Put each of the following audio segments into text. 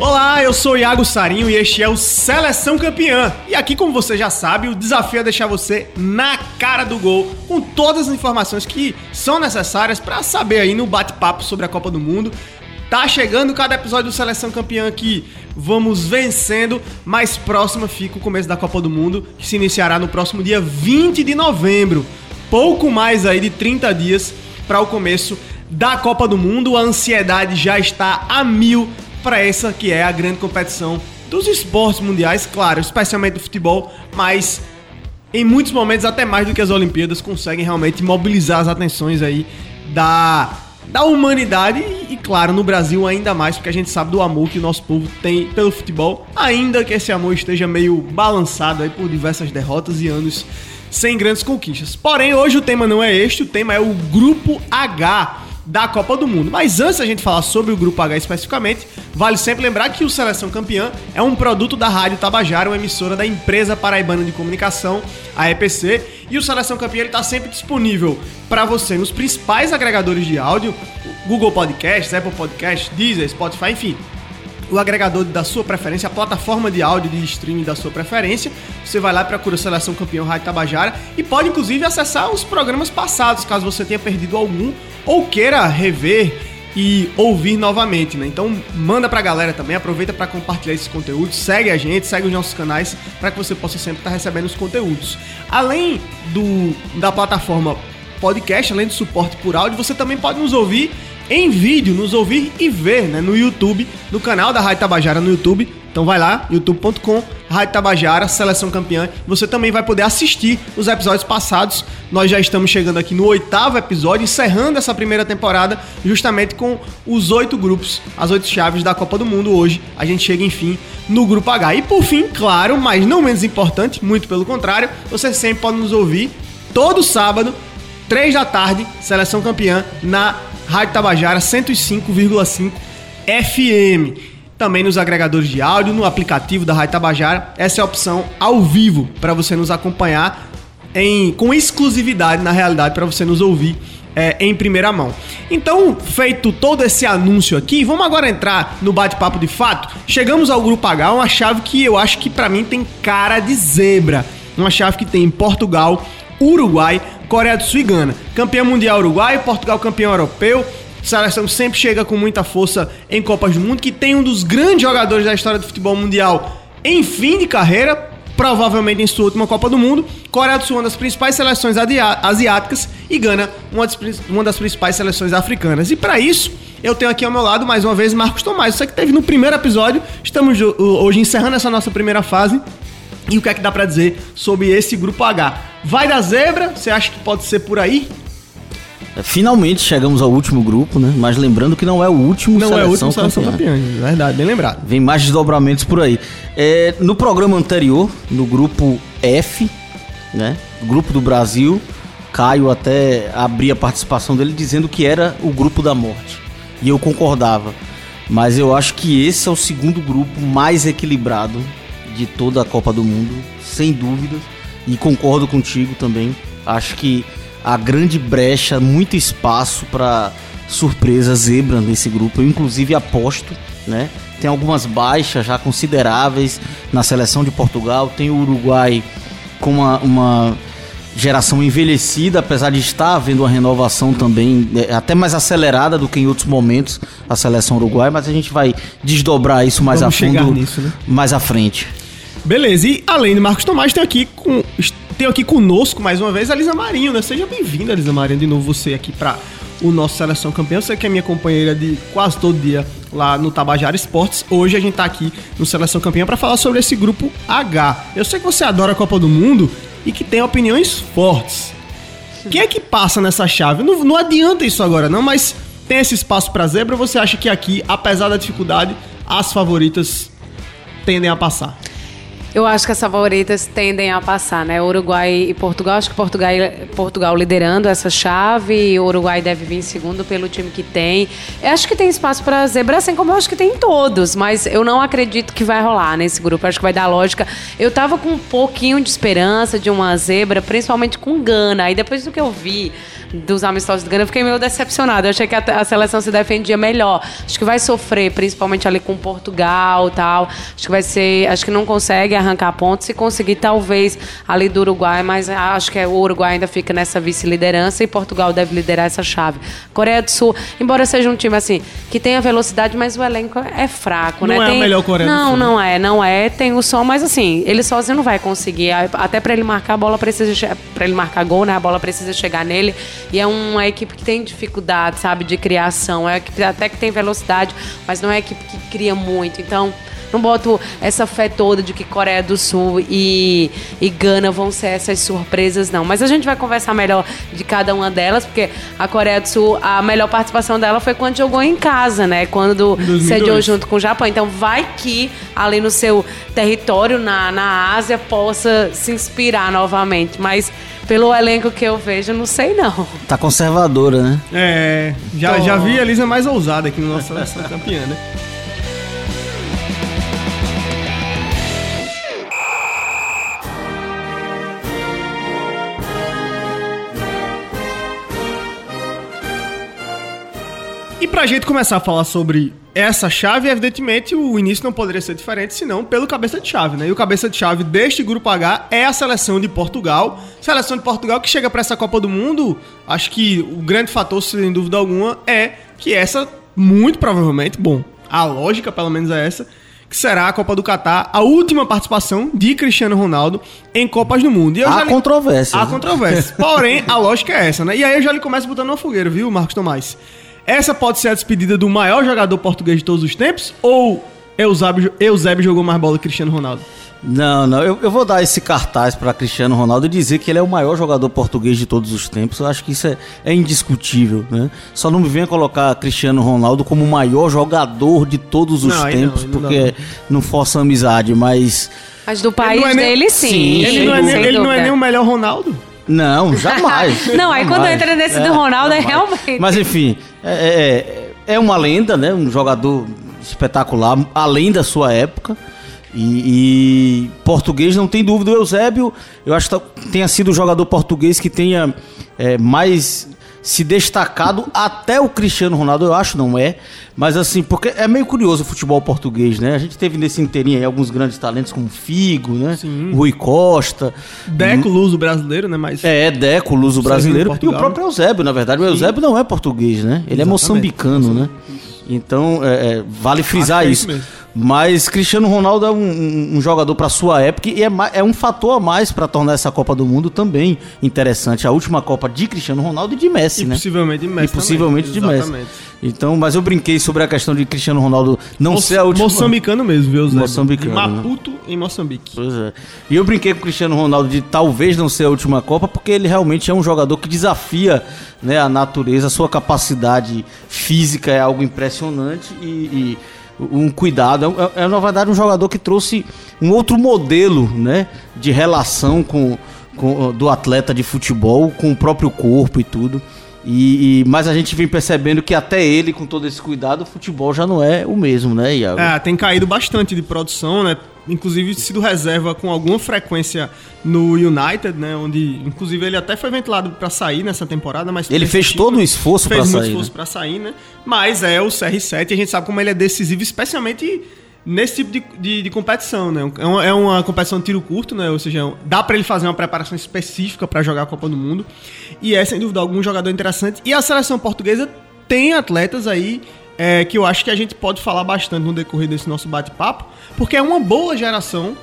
Olá, eu sou Iago Sarinho e este é o Seleção Campeã. E aqui, como você já sabe, o desafio é deixar você na cara do gol com todas as informações que são necessárias para saber aí no bate-papo sobre a Copa do Mundo. Tá chegando cada episódio do Seleção Campeã aqui. Vamos vencendo. Mais próximo fica o começo da Copa do Mundo, que se iniciará no próximo dia 20 de novembro. Pouco mais aí de 30 dias para o começo da Copa do Mundo. A ansiedade já está a mil para essa que é a grande competição dos esportes mundiais, claro, especialmente do futebol, mas em muitos momentos até mais do que as Olimpíadas conseguem realmente mobilizar as atenções aí da da humanidade e, claro, no Brasil ainda mais, porque a gente sabe do amor que o nosso povo tem pelo futebol, ainda que esse amor esteja meio balançado aí por diversas derrotas e anos sem grandes conquistas. Porém, hoje o tema não é este, o tema é o Grupo H da Copa do Mundo. Mas antes da gente falar sobre o Grupo H especificamente, vale sempre lembrar que o Seleção Campeã é um produto da Rádio Tabajara, uma emissora da empresa paraibana de comunicação, a EPC, e o Seleção Campeã está sempre disponível para você nos principais agregadores de áudio, Google Podcasts, Apple Podcasts, Deezer, Spotify, enfim, o agregador da sua preferência, a plataforma de áudio de streaming da sua preferência. Você vai lá, procura Seleção Campeão Rádio Tabajara e pode inclusive acessar os programas passados, caso você tenha perdido algum ou queira rever e ouvir novamente, né? Então manda pra galera também, aproveita para compartilhar esses conteúdos, segue a gente, segue os nossos canais para que você possa sempre estar tá recebendo os conteúdos. Além do da plataforma podcast, além do suporte por áudio, você também pode nos ouvir em vídeo, nos ouvir e ver né, no YouTube, no canal da Rádio Tabajara no YouTube. Então vai lá, youtube.com, Rádio Tabajara, Seleção Campeã. Você também vai poder assistir os episódios passados. Nós já estamos chegando aqui no oitavo episódio, encerrando essa primeira temporada, justamente com os oito grupos, as oito chaves da Copa do Mundo. Hoje a gente chega, enfim, no Grupo H. E por fim, claro, mas não menos importante, muito pelo contrário, você sempre pode nos ouvir todo sábado, três da tarde, Seleção Campeã, na Rádio Tabajara 105,5 FM. Também nos agregadores de áudio, no aplicativo da Rádio Tabajara. Essa é a opção ao vivo para você nos acompanhar em, com exclusividade, na realidade, para você nos ouvir é, em primeira mão. Então, feito todo esse anúncio aqui, vamos agora entrar no bate-papo de fato. Chegamos ao Grupo H, uma chave que eu acho que para mim tem cara de zebra. Uma chave que tem Portugal, Uruguai, Coreia do Sul e Gana. Campeão mundial Uruguai, Portugal campeão europeu. Seleção sempre chega com muita força em Copas do Mundo, que tem um dos grandes jogadores da história do futebol mundial em fim de carreira, provavelmente em sua última Copa do Mundo. Coreia do Sul, uma das principais seleções asiáticas, e Gana, uma das, uma das principais seleções africanas. E para isso, eu tenho aqui ao meu lado, mais uma vez, Marcos Tomás. Você que teve no primeiro episódio, estamos hoje encerrando essa nossa primeira fase. E o que é que dá para dizer sobre esse grupo H? Vai da zebra? Você acha que pode ser por aí? É, finalmente chegamos ao último grupo, né? Mas lembrando que não é o último não seleção é o último seleção campeã. Verdade, bem lembrado. Vem mais desdobramentos por aí. É, no programa anterior, no grupo F, né? Grupo do Brasil, Caio até abria a participação dele dizendo que era o grupo da morte. E eu concordava. Mas eu acho que esse é o segundo grupo mais equilibrado de toda a Copa do Mundo, sem dúvidas. E concordo contigo também. Acho que a grande brecha, muito espaço para surpresa zebra nesse grupo. Eu inclusive aposto, né? Tem algumas baixas já consideráveis na seleção de Portugal. Tem o Uruguai com uma, uma geração envelhecida, apesar de estar havendo uma renovação também, é, até mais acelerada do que em outros momentos a seleção uruguaia, mas a gente vai desdobrar isso mais Vamos a fundo nisso, né? mais à frente. Beleza, e além de Marcos Tomás, tem aqui, com, tem aqui conosco mais uma vez a Lisa Marinho, né? Seja bem-vinda, Lisa Marinho, de novo você aqui para o nosso Seleção Campeão. Você que é minha companheira de quase todo dia lá no Tabajara Esportes. Hoje a gente tá aqui no Seleção Campeão para falar sobre esse grupo H. Eu sei que você adora a Copa do Mundo e que tem opiniões fortes. Quem é que passa nessa chave? Não, não adianta isso agora, não, mas tem esse espaço para zebra. Você acha que aqui, apesar da dificuldade, as favoritas tendem a passar? Eu acho que as favoritas tendem a passar, né? Uruguai e Portugal. Acho que Portugal, Portugal liderando essa chave. O Uruguai deve vir em segundo pelo time que tem. Eu acho que tem espaço para zebra, assim como eu acho que tem em todos. Mas eu não acredito que vai rolar nesse grupo. Eu acho que vai dar lógica. Eu tava com um pouquinho de esperança de uma zebra, principalmente com Gana. Aí depois do que eu vi dos amistosos do Gana, eu fiquei meio decepcionada. Eu achei que a, a, seleção se defendia melhor. Acho que vai sofrer, principalmente ali com Portugal e tal. Acho que vai ser. Acho que não consegue arrancar pontos. Se conseguir, talvez, ali do Uruguai, mas acho que é, o Uruguai ainda fica nessa vice-liderança e Portugal deve liderar essa chave. Coreia do Sul, embora seja um time assim, que tenha velocidade, mas o elenco é fraco, não né? Não é Tem... a melhor Coreia não, do Sul. Não, não é, não é. Tem o som, mas assim, ele sozinho não vai conseguir. Até para ele marcar a bola precisa para ele marcar gol, né? A bola precisa chegar nele. E é uma equipe que tem dificuldade, sabe, de criação. É uma equipe até que tem velocidade, mas não é uma equipe que cria muito. Então, não boto essa fé toda de que Coreia do Sul e, e Gana vão ser essas surpresas, não. Mas a gente vai conversar melhor de cada uma delas, porque a Coreia do Sul, a melhor participação dela foi quando jogou em casa, né? Quando sediou junto com o Japão. Então vai que ali no seu território, na, na Ásia, possa se inspirar novamente. Mas pelo elenco que eu vejo, não sei não. Tá conservadora, né? É, já, já vi a Elisa mais ousada aqui na nossa seleção campeã, né? Pra gente começar a falar sobre essa chave, evidentemente o início não poderia ser diferente senão pelo cabeça de chave, né? E o cabeça de chave deste grupo H é a seleção de Portugal. Seleção de Portugal que chega para essa Copa do Mundo, acho que o grande fator, sem dúvida alguma, é que essa, muito provavelmente, bom, a lógica pelo menos é essa, que será a Copa do Catar, a última participação de Cristiano Ronaldo em Copas do Mundo. E há lhe... controvérsia. Há controvérsia. Porém, a lógica é essa, né? E aí eu já lhe começo botando uma fogueira, viu, Marcos Tomás? Essa pode ser a despedida do maior jogador português de todos os tempos? Ou Eusébio, Eusébio jogou mais bola que Cristiano Ronaldo? Não, não. Eu, eu vou dar esse cartaz para Cristiano Ronaldo e dizer que ele é o maior jogador português de todos os tempos. Eu acho que isso é, é indiscutível, né? Só não me venha colocar Cristiano Ronaldo como o maior jogador de todos os não, tempos, não, porque não. não força amizade, mas. Mas do país é dele, nem... sim. sim ele, não é, nem, ele não é nem o melhor Ronaldo? Não, jamais. não, aí jamais. quando entra nesse é, do Ronaldo é realmente. Mas enfim, é, é, é uma lenda, né? Um jogador espetacular, além da sua época. E, e, português não tem dúvida. O Eusébio, eu acho que tenha sido o jogador português que tenha é, mais se destacado até o Cristiano Ronaldo, eu acho, não é. Mas assim, porque é meio curioso o futebol português, né? A gente teve nesse inteirinho aí alguns grandes talentos como Figo, né? Sim. Rui Costa. Deco Luso brasileiro, né? Mas... É, Deco Luso brasileiro. E o próprio Eusébio, na verdade. O Eusébio não é português, né? Ele Exatamente. é moçambicano, né? Então, é, é, vale frisar isso. É isso mas Cristiano Ronaldo é um, um jogador para sua época e é, é, um fator a mais para tornar essa Copa do Mundo também interessante. A última Copa de Cristiano Ronaldo e de Messi, e né? Possivelmente de Messi. E possivelmente também. de Exatamente. Messi. Então, mas eu brinquei sobre a questão de Cristiano Ronaldo não ser a última. Moçambicano mesmo, viu, Zé? Moçambicano. De Maputo, né? em Moçambique. Pois é. E eu brinquei com o Cristiano Ronaldo de talvez não ser a última Copa, porque ele realmente é um jogador que desafia né, a natureza, a sua capacidade física é algo impressionante e, e um cuidado. É, é, na verdade, um jogador que trouxe um outro modelo né, de relação com, com, do atleta de futebol com o próprio corpo e tudo. E, e, mas a gente vem percebendo que até ele, com todo esse cuidado, o futebol já não é o mesmo, né, Iago? É, tem caído bastante de produção, né? Inclusive sido reserva com alguma frequência no United, né? Onde, inclusive, ele até foi ventilado para sair nessa temporada, mas ele fez todo o esforço para sair. Fez muito esforço né? para sair, né? Mas é o CR7 e a gente sabe como ele é decisivo, especialmente nesse tipo de, de, de, competição, né? É uma, é uma, competição de tiro curto, né? Ou seja, dá para ele fazer uma preparação específica para jogar a Copa do Mundo. E é, sem dúvida algum, um jogador interessante. E a seleção portuguesa tem atletas aí é, que eu acho que a gente pode falar bastante no decorrer desse nosso bate-papo, porque é uma boa geração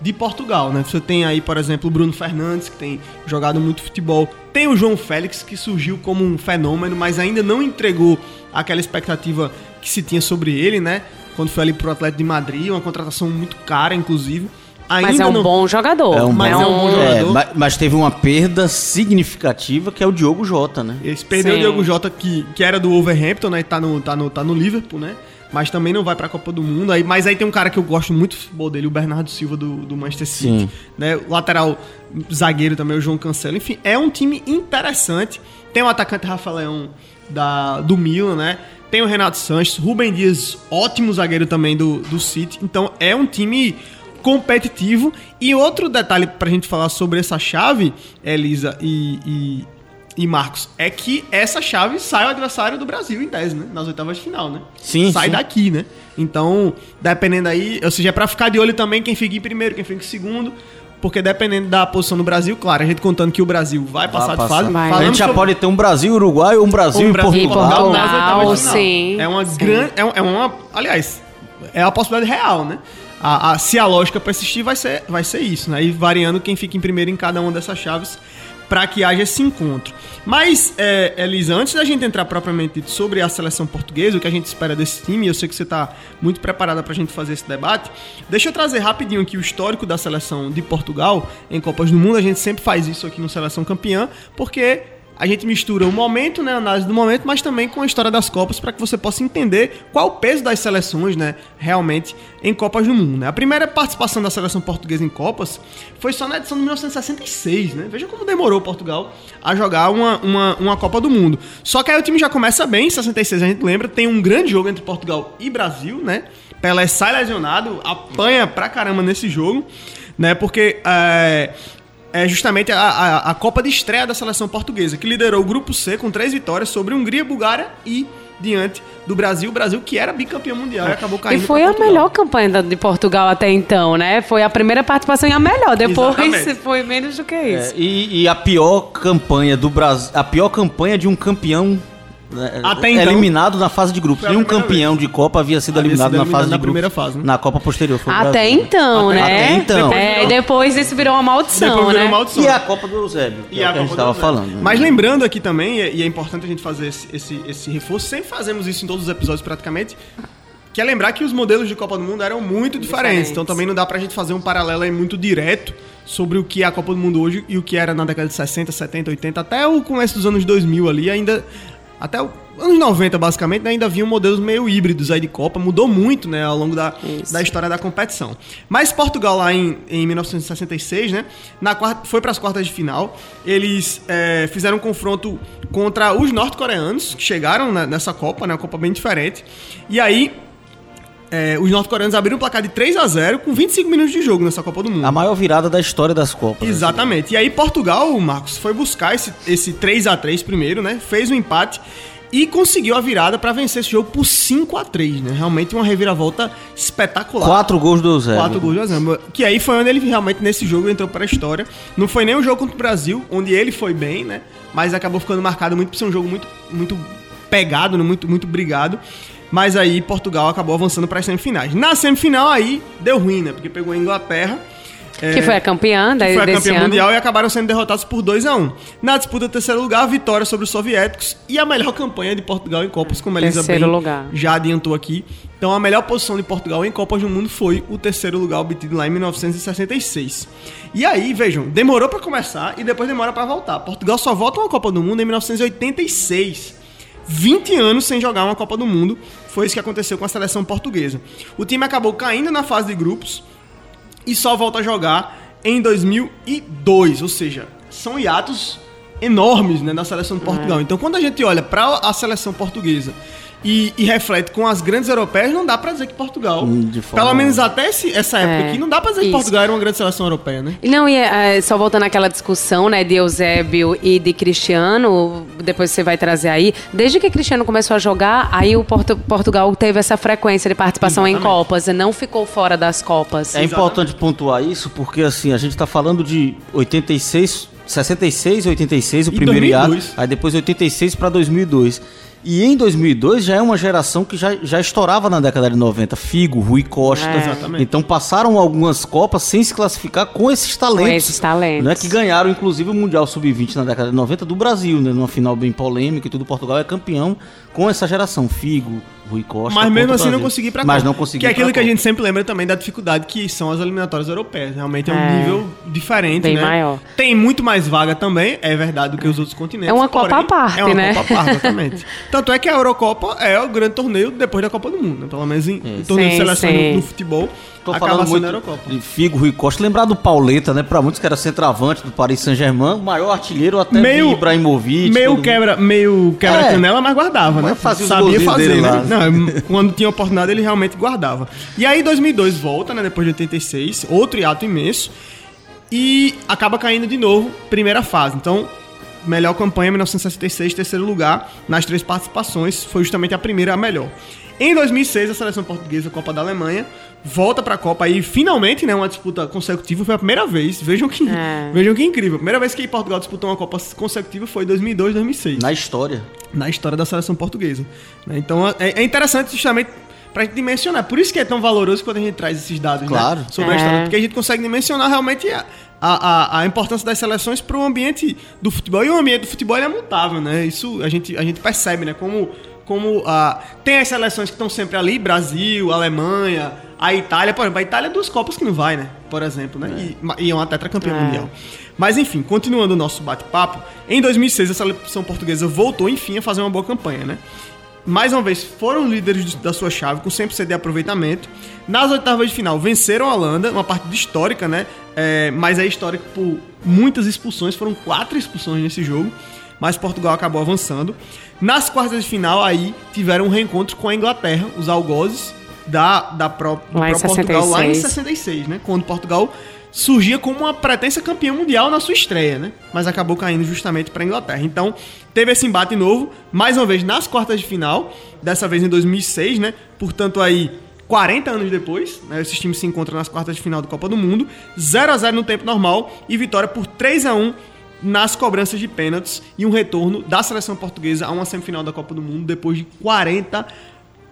de Portugal, né? Você tem aí, por exemplo, o Bruno Fernandes, que tem jogado muito futebol. Tem o João Félix, que surgiu como um fenômeno, mas ainda não entregou aquela expectativa que se tinha sobre ele, né? quando foi ali pro Atlético de Madrid, uma contratação muito cara, inclusive. Ainda mas é um não... bom jogador. É um, mas é um bom jogador. É, mas teve uma perda significativa que é o Diogo Jota, né? Eles perderam o Diogo Jota, que, que era do Overhampton, né? E tá no, tá, no, tá no Liverpool, né? mas também não vai pra Copa do Mundo. Aí, mas aí tem um cara que eu gosto muito do futebol dele, o Bernardo Silva do, do Manchester City. Sim. Né? O lateral zagueiro também, o João Cancelo. Enfim, é um time interessante. Tem o atacante Rafa Leão da, do Milan, né? Tem o Renato Sanches, Rubem Dias, ótimo zagueiro também do, do City. Então é um time competitivo. E outro detalhe pra gente falar sobre essa chave, Elisa e, e, e Marcos, é que essa chave sai o adversário do Brasil em 10, né? Nas oitavas de final, né? Sim, Sai sim. daqui, né? Então, dependendo aí, ou seja, é pra ficar de olho também quem fica em primeiro, quem fica em segundo. Porque dependendo da posição do Brasil, claro, a gente contando que o Brasil vai passar Vai de fase. Vai. A falando gente já sobre- pode ter um Brasil Uruguai ou um Brasil um e Brasil e Portugal. Portugal. nas oitavas de final. sim, É uma grande. É, um- é uma. Aliás, é a possibilidade real, né? A, a- se a lógica persistir, vai ser, vai ser isso, né? E variando quem fica em primeiro em cada uma dessas chaves para que haja esse encontro. Mas, é, Elisa, antes da gente entrar propriamente sobre a seleção portuguesa, o que a gente espera desse time, eu sei que você está muito preparada para a gente fazer esse debate, deixa eu trazer rapidinho aqui o histórico da seleção de Portugal em Copas do Mundo. A gente sempre faz isso aqui no Seleção Campeã, porque a gente mistura o momento, né, a análise do momento, mas também com a história das Copas para que você possa entender qual o peso das seleções, né, realmente em Copas do Mundo. Né? A primeira participação da seleção portuguesa em Copas foi só na edição de 1966, né? Veja como demorou Portugal a jogar uma, uma, uma Copa do Mundo. Só que aí o time já começa bem, em 66 a gente lembra, tem um grande jogo entre Portugal e Brasil, né? Pelé sai lesionado, apanha pra caramba nesse jogo, né? Porque é, é justamente a, a, a Copa de estreia da seleção portuguesa, que liderou o grupo C com três vitórias sobre Hungria, Bulgária e diante do Brasil, o Brasil que era bicampeão mundial e acabou E caindo foi pra a melhor campanha de Portugal até então, né? Foi a primeira participação e a melhor. Depois Exatamente. foi menos do que isso. É, e, e a pior campanha do Brasil, a pior campanha de um campeão Até então. eliminado na fase de grupos. Nenhum campeão de Copa havia sido Havia eliminado sido na eliminado fase na de primeira grupos. fase, né? Na Copa posterior. Foi o Até Brasil. então, Até- né? até então. É, depois isso virou uma maldição, Depois virou né? uma maldição. E a Copa do Eusébio, que E é a a gente estava do falando. Né? Mas lembrando aqui também, e e é importante a gente fazer esse, esse, esse reforço, sempre fazemos isso em todos os episódios praticamente, que é lembrar que os modelos de Copa do Mundo eram muito diferentes. Diferentes. Então também não dá pra gente fazer um paralelo aí muito direto sobre o que é a Copa do Mundo hoje e o que era na década de 60, 70, 80, até o começo dos anos 2000 ali, ainda... Até os anos 90, basicamente, né, ainda haviam modelos meio híbridos aí de Copa. Mudou muito, né, ao longo da, Isso. da história da competição. Mas Portugal lá em, em 1966, né, na quarta, foi para as quartas de final. Eles é, fizeram um confronto contra os norte-coreanos, que chegaram né, nessa Copa, né, uma Copa bem diferente. E aí, é, os norte-coreanos abriram o placar de 3 a 0 com 25 minutos de jogo nessa Copa do Mundo. A maior virada da história das Copas. né? Exatamente. E aí Portugal, Marcos, foi buscar esse, esse 3 a 3 primeiro, né? Fez o empate e conseguiu a virada pra vencer esse jogo por 5 a 3 né? Realmente uma reviravolta espetacular. Quatro gols do Eusébio. Quatro gols de Azamba. Que aí foi onde ele realmente, nesse jogo, entrou para a história. Não foi nem um jogo contra o Brasil, onde ele foi bem, né? Mas acabou ficando marcado muito por ser um jogo muito, muito pegado, né? muito, muito brigado. Mas aí Portugal acabou avançando para as semifinais. Na semifinal aí deu ruim, né? Porque pegou a Inglaterra. é, Que foi a campeã da, que foi a campeã ano. mundial e acabaram sendo derrotados por 2 a 1 Na disputa do terceiro lugar, a vitória sobre os soviéticos e a melhor campanha de Portugal em Copas, como a Elisa Terceiro bem lugar. já adiantou aqui. Então a melhor posição de Portugal em Copas do Mundo foi o terceiro lugar obtido lá em 1966. E aí, vejam, demorou pra começar e depois demora pra voltar. Portugal só volta uma Copa do Mundo em 1986. 20 anos sem jogar uma Copa do Mundo. Foi isso que aconteceu com a seleção portuguesa. O time acabou caindo na fase de grupos e só volta a jogar em 2002, ou seja, são hiatos enormes né, na seleção de Portugal. Então, quando a gente olha para a seleção portuguesa e, e reflete com as grandes europeias, não dá para dizer que Portugal, Hum, de forma pelo menos até esse- essa época É, aqui, não dá para dizer que isso. Portugal era uma grande seleção europeia, né? Não, e é, só voltando àquela discussão, né, de Eusébio e de Cristiano, depois você vai trazer aí. Desde que Cristiano começou a jogar, aí o Portu- Portugal teve essa frequência de participação em Exatamente. Copas, e não ficou fora das Copas. É importante pontuar isso porque assim, a gente tá falando de 86, 66, 86 o E primeiro 2002. hiato, aí depois 86 para 2002. E em 2002 já é uma geração que já, já estourava na década de 90, Figo, Rui Costa. É. Exatamente. Então passaram algumas copas sem se classificar com esses talentos. esses talentos. Né, que ganharam inclusive o Mundial Sub-20 na década de 90 do Brasil, né, numa final bem polêmica e tudo. Portugal é campeão com essa geração, Figo, Rui Costa. Mas mesmo assim não consegui pra Mas não consegui Que é aquilo que a Copa. gente sempre lembra também da dificuldade que são as eliminatórias europeias. Realmente é um É. nível diferente, Bem né? maior. Tem muito mais vaga também, é verdade, do que os outros continentes. É uma Copa à parte, É uma né? Copa à parte, exatamente. Tanto é que a Eurocopa é o grande torneio depois da Copa do Mundo, né? Pelo menos em, em torneio de Sim, seleção sim. no, no futebol, Tô acaba falando muito a Eurocopa. de Figo, Rui Costa. Lembrar do Pauleta, né? Pra muitos que era centroavante do Paris Saint-Germain, o maior artilheiro até Meio- de Ibrahimovic. Meio mundo. quebra, meio quebra É. canela, mas guardava, né? Mas fazia os Sabia fazer, né? Não, quando tinha oportunidade, ele realmente guardava. E aí, 2002 volta, né? Depois de 86, outro hiato imenso. E acaba caindo de novo, primeira fase. Então, melhor campanha, 1966, terceiro lugar nas três participações. Foi justamente a primeira a melhor. Em 2006, a seleção portuguesa, Copa da Alemanha, volta pra Copa aí, finalmente, né? Uma disputa consecutiva. Foi a primeira vez. Vejam que, É. vejam que incrível. A primeira vez que Portugal disputou uma Copa consecutiva foi em 2002, 2006 Na história. na história da seleção portuguesa. né? Então é, é interessante justamente pra gente dimensionar. Por isso que é tão valoroso quando a gente traz esses dados né, Claro. sobre a É. história. Porque a gente consegue dimensionar realmente a, a, a, a importância das seleções para o ambiente do futebol. E o ambiente do futebol ele é mutável, né? Isso a gente, a gente percebe, né? Como, como ah, tem as seleções que estão sempre ali, Brasil, Alemanha, a Itália. Por exemplo, a Itália é duas Copas que não vai, né? Por exemplo, né? E, ma- e é uma tetracampeã É. mundial. Mas enfim, continuando o nosso bate-papo, em 2006 a seleção portuguesa voltou, enfim, a fazer uma boa campanha, né? Mais uma vez, foram líderes da sua chave com 100% de aproveitamento. Nas oitavas de final, venceram a Holanda, uma partida histórica, né? É, mas é histórica por muitas expulsões, foram quatro expulsões nesse jogo. Mas Portugal acabou avançando. Nas quartas de final, aí tiveram um reencontro com a Inglaterra, os algozes da, da Lá próprio Portugal, lá em 66. 66, né? Quando Portugal surgia como uma pretensa campeã mundial na sua estreia, né? Mas acabou caindo justamente para a Inglaterra. Então, teve esse embate novo, mais uma vez nas quartas de final, dessa vez em 2006, né? Portanto, aí 40 anos depois, né, esses times se encontram nas quartas de final da Copa do Mundo, 0 a 0 no tempo normal e vitória por 3 a 1 nas cobranças de pênaltis e um retorno da seleção portuguesa a uma semifinal da Copa do Mundo depois de 40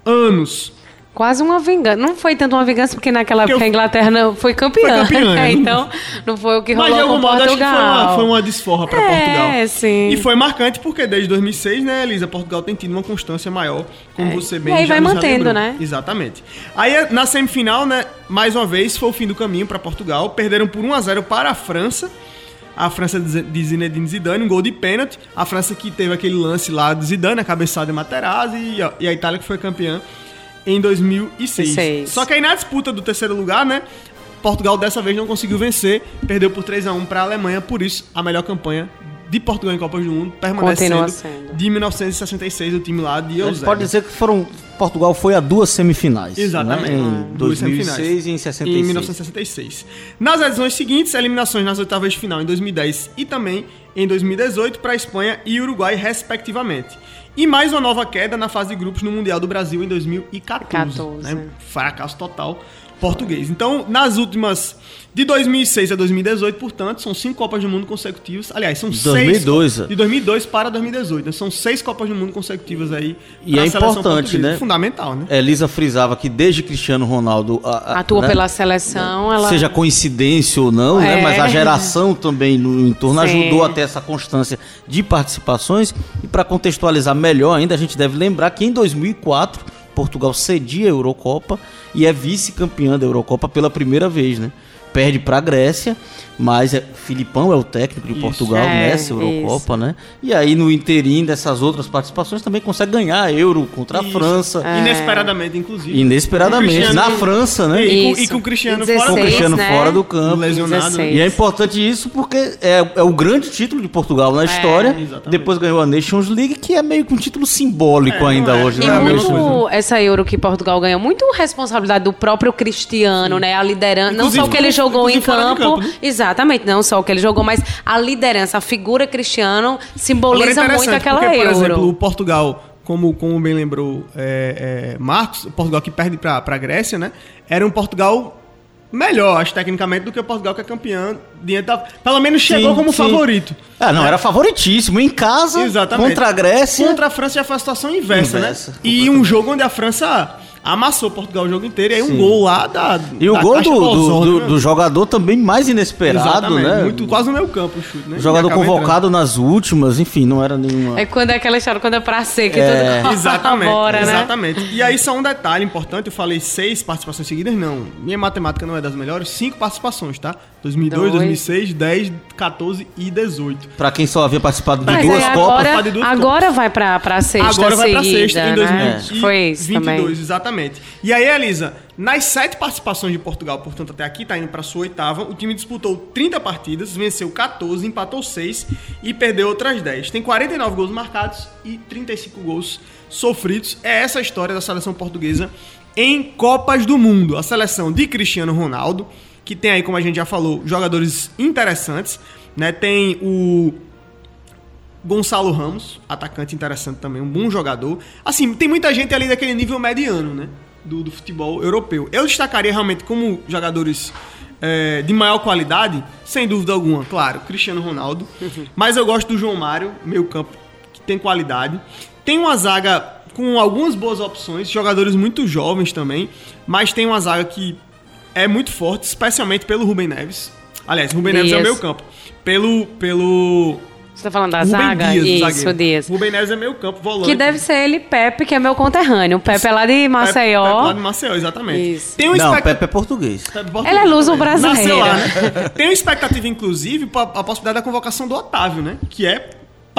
anos. Quase uma vingança. Não foi tanto uma vingança, porque naquela Porque época a Inglaterra não foi campeã. Foi campeã, É, né? então, não foi o que Mas rolou de algum modo acho que Portugal. foi uma, foi uma desforra pra É, Portugal. sim. E foi marcante porque desde 2006, né, Elisa, Portugal tem tido uma constância maior, como você bem É. E aí já vai mantendo, né? Exatamente. Aí na semifinal, né, mais uma vez foi o fim do caminho pra Portugal, perderam por 1 a 0 para a França. A França de Zinedine Zidane, um gol de pênalti. A França que teve aquele lance lá de Zidane, a cabeçada de Materazzi e a Itália que foi campeã em 2006. Seis. Só que aí na disputa do terceiro lugar, né? Portugal dessa vez não conseguiu vencer, perdeu por 3 a 1 para a Alemanha, por isso a melhor campanha de Portugal em Copas do Mundo permanecendo Continua sendo. de 1966 o time lá de Eusébio. pode dizer que foram. Portugal foi a duas semifinais. Exatamente. Né? Em Ah. Duas 2006 e em Em 66. 1966. Nas edições seguintes, eliminações nas oitavas de final em 2010 e também em 2018 para a Espanha e Uruguai, respectivamente. E mais uma nova queda na fase de grupos no Mundial do Brasil em 2014. 14. né? Fracasso total português. Então, nas últimas. De 2006 a 2018, portanto, são cinco Copas do Mundo consecutivas. Aliás, são 2002, seis. é. De 2002 para 2018. né? São seis Copas do Mundo consecutivas aí. E é seleção importante, portuguesa. né? Fundamental, né? Elisa frisava que desde Cristiano Ronaldo. a- a- Atua né? pela seleção, ela... Seja coincidência ou não, né? É. Mas a geração também no entorno Sim. ajudou a ter essa constância de participações. E para contextualizar melhor ainda, a gente deve lembrar que em 2004 Portugal cedia a Eurocopa e é vice-campeã da Eurocopa pela primeira vez, né? Perde para a Grécia, mas é, Filipão é o técnico de Isso. Portugal É, nessa Eurocopa, né? E aí no interim dessas outras participações também consegue ganhar a Euro contra a Isso. França. Inesperadamente, inclusive. Inesperadamente, na França, né? E, com, e com o Cristiano Em fora Com o 16, Cristiano né? fora do campo. Lesionado. 16. E é importante isso porque é, é o grande título de Portugal na história. exatamente. Depois ganhou a Nations League, que é meio que um título simbólico É, ainda é- hoje. E é a né? muito essa Euro que Portugal ganhou, muito responsabilidade do próprio Cristiano, né? A liderança, não só o que ele jogou em campo, campo, né? Exatamente, não só o que ele jogou, mas a liderança, a figura Cristiano Agora é simboliza muito aquela porque, por Euro. exemplo, o Portugal, como, como bem lembrou é, é, Marcos, o Portugal que perde pra, pra Grécia, né? Era um Portugal melhor, acho, tecnicamente, do que o Portugal que é campeão. Diante da, pelo menos chegou Sim, como sim. favorito. Ah, não, era favoritíssimo. Em casa, Exatamente. contra a Grécia. Contra a França já foi a situação inversa, Inversa, né? E um jogo onde a França amassou Portugal o jogo inteiro. E aí um Sim. gol lá da. E o da gol caixa do, do, do- né? do jogador também mais inesperado, Exatamente, né? Muito, quase no meu campo o chute, né? O jogador convocado nas últimas, enfim, não era nenhuma. É quando é aquela história, quando é pra ser, que É. tudo Exatamente, né? exatamente. E aí só um detalhe importante, eu falei seis participações seguidas, não. Minha matemática não é das melhores, cinco participações, tá? 2002, Dois. 2006, 10, 14 e 18. Pra quem só havia participado de Mas duas aí Copas. agora, de duas agora vai pra, pra sexta Agora vai pra sexta em né? 2022, Foi isso também. exatamente. E aí, Elisa, nas sete participações de Portugal, portanto até aqui, tá indo pra sua oitava, o time disputou 30 partidas, venceu 14, empatou 6 e perdeu outras 10. Tem 49 gols marcados e 35 gols sofridos. É essa a história da seleção portuguesa em Copas do Mundo. A seleção de Cristiano Ronaldo, que tem aí, como a gente já falou, jogadores interessantes, né? Tem o Gonçalo Ramos, atacante interessante também, um bom jogador. Assim, tem muita gente ali daquele nível mediano, né? Do, do futebol europeu. Eu destacaria realmente como jogadores é, de maior qualidade, sem dúvida alguma, claro, Cristiano Ronaldo. Mas eu gosto do João Mário, meio campo, que tem qualidade. Tem uma zaga com algumas boas opções, jogadores muito jovens também, mas tem uma zaga que é muito forte, especialmente pelo Rubem Neves. Aliás, Rubem Neves é o meio campo. Pelo, pelo Você tá falando da Rubem zaga? Dias, o Isso, zagueiro. Dias. Rubem Neves é meio campo, volante. Que deve ser ele, Pepe, que é meu conterrâneo. O Pepe é lá de Pepe- Pepe Maceió. lá de Maceió, exatamente. Isso. Tem um Não, expect- Pepe é português. Pepe português Ele é luso brasileiro. Nasceu lá, né? Tem uma expectativa, inclusive, pra- a possibilidade da convocação do Otávio, né? Que é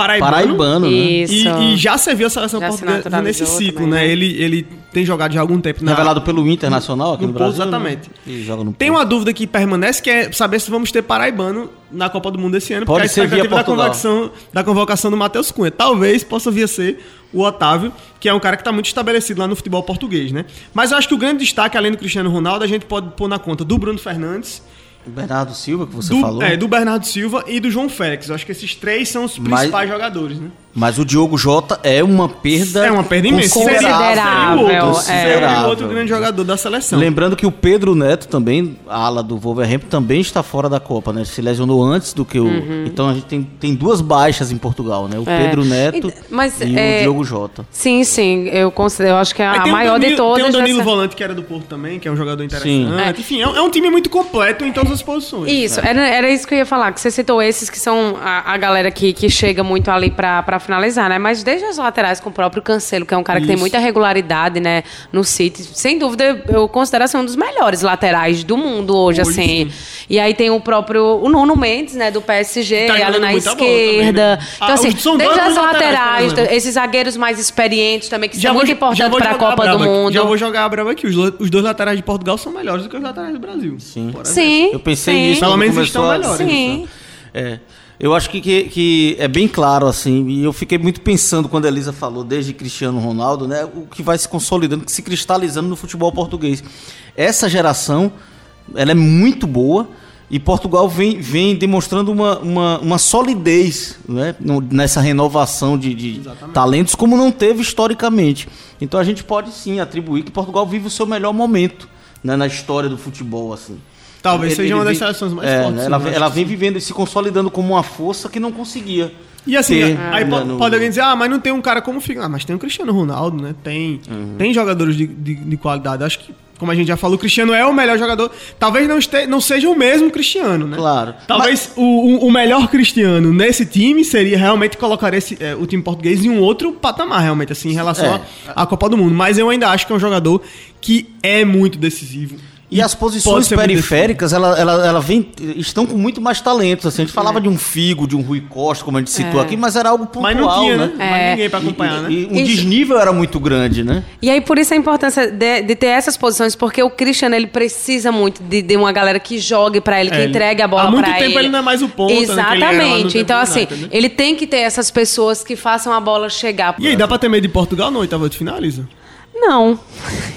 paraibano. Paraibano, né? Isso. E, e já serviu a seleção Já se portuguesa nesse ciclo, também, né? né? Ele, ele tem jogado já há algum tempo na, Revelado pelo Internacional aqui no, no Porto, Brasil. exatamente. Né? Joga no Tem uma dúvida que permanece, que é saber se vamos ter paraibano na Copa do Mundo esse ano. Pode porque ser a via expectativa da Portugal. convocação, da convocação do Matheus Cunha. Talvez possa vir a ser o Otávio, que é um cara que está muito estabelecido lá no futebol português, né? Mas eu acho que o grande destaque, além do Cristiano Ronaldo, a gente pode pôr na conta do Bruno Fernandes, Bernardo Silva, que você do, falou. é, do Bernardo Silva e do João Félix. Eu acho que esses três são os principais jogadores, né? Mas o Diogo Jota é uma perda. É uma perda imensa. Considerável, Seria o outro, é. seria o outro grande jogador da seleção. Lembrando que o Pedro Neto também, a ala do Wolverhampton, também está fora da Copa, né? Ele se lesionou antes do que o. Então a gente tem, tem duas baixas em Portugal, né? O Uhum. É. Pedro Neto E- mas, e é, o Diogo Jota. Sim, sim. Eu considero, eu acho que é Aí a maior Danilo- de todas. Tem o Danilo dessa- Volante, que era do Porto também, que é um jogador interessante. Sim. É. Enfim, é, um- é um time muito completo em todas as posições. Isso, era, era isso que eu ia falar, que você citou esses que são a, a galera que, que chega muito ali pra, finalizar, né? Mas desde as laterais com o próprio Cancelo, que é um cara que tem Isso. muita regularidade, né, no City, sem dúvida, eu considero assim, um dos melhores laterais do mundo hoje, Hoje, assim. E aí tem o próprio, o Nuno Mendes, né, do PSG, Tá ali na esquerda. também, né? Então, Ah, assim, desde as bons laterais, laterais, exemplo. esses zagueiros mais experientes também, que Já são vou, muito importantes jogar a Copa do. Mundo. Já vou jogar a braba aqui. Os, os dois laterais de Portugal são melhores do que os laterais do Brasil. Sim. Sim. Eu pensei sim. nisso Pelo menos estão melhores. Sim. É. Eu acho que, que, que é bem claro, assim, e eu fiquei muito pensando quando a Elisa falou, desde Cristiano Ronaldo, né? O que vai se consolidando, que se cristalizando no futebol português. Essa geração, ela é muito boa e Portugal vem, vem demonstrando uma, uma, uma solidez né? nessa renovação de, de talentos, como não teve historicamente. Então a gente pode sim atribuir que Portugal vive o seu melhor momento né? na história do futebol, assim. Talvez seja uma das seleções mais é, fortes, né? Ela, ela vem vivendo e se consolidando como uma força que não conseguia. E assim, ter, aí né, po- no- pode alguém dizer, ah, mas não tem um cara como fica. Ah, mas tem o Cristiano Ronaldo, né? Tem, tem jogadores de, de, de qualidade. Acho que, como a gente já falou, o Cristiano é o melhor jogador. Talvez não, este, não seja o mesmo Cristiano, né? Claro. Talvez o, o, o melhor Cristiano nesse time seria realmente colocar esse, é, o time português em um outro patamar, realmente, assim, em relação É. à à Copa do Mundo. Mas eu ainda acho que é um jogador que é muito decisivo. E as posições periféricas, ela, ela, ela vem, estão com muito mais talentos. Assim. A gente falava de um Figo, de um Rui Costa, como a gente citou aqui, mas era algo pontual, Mas não tinha, né? né? Mais É. ninguém pra acompanhar, E- né? E, o Isso. desnível era muito grande, né? E aí, por isso a importância de, de ter essas posições, porque o Cristiano, ele precisa muito de, de uma galera que jogue pra ele, que É, ele- entregue a bola há muito pra ele. tempo ele não é mais o ponta, né, ele Exatamente. tempo então, assim, United, né? ele tem que ter essas pessoas que façam a bola chegar. E aí, dá pra ter medo de Portugal no oitava de final, Lisa? Não,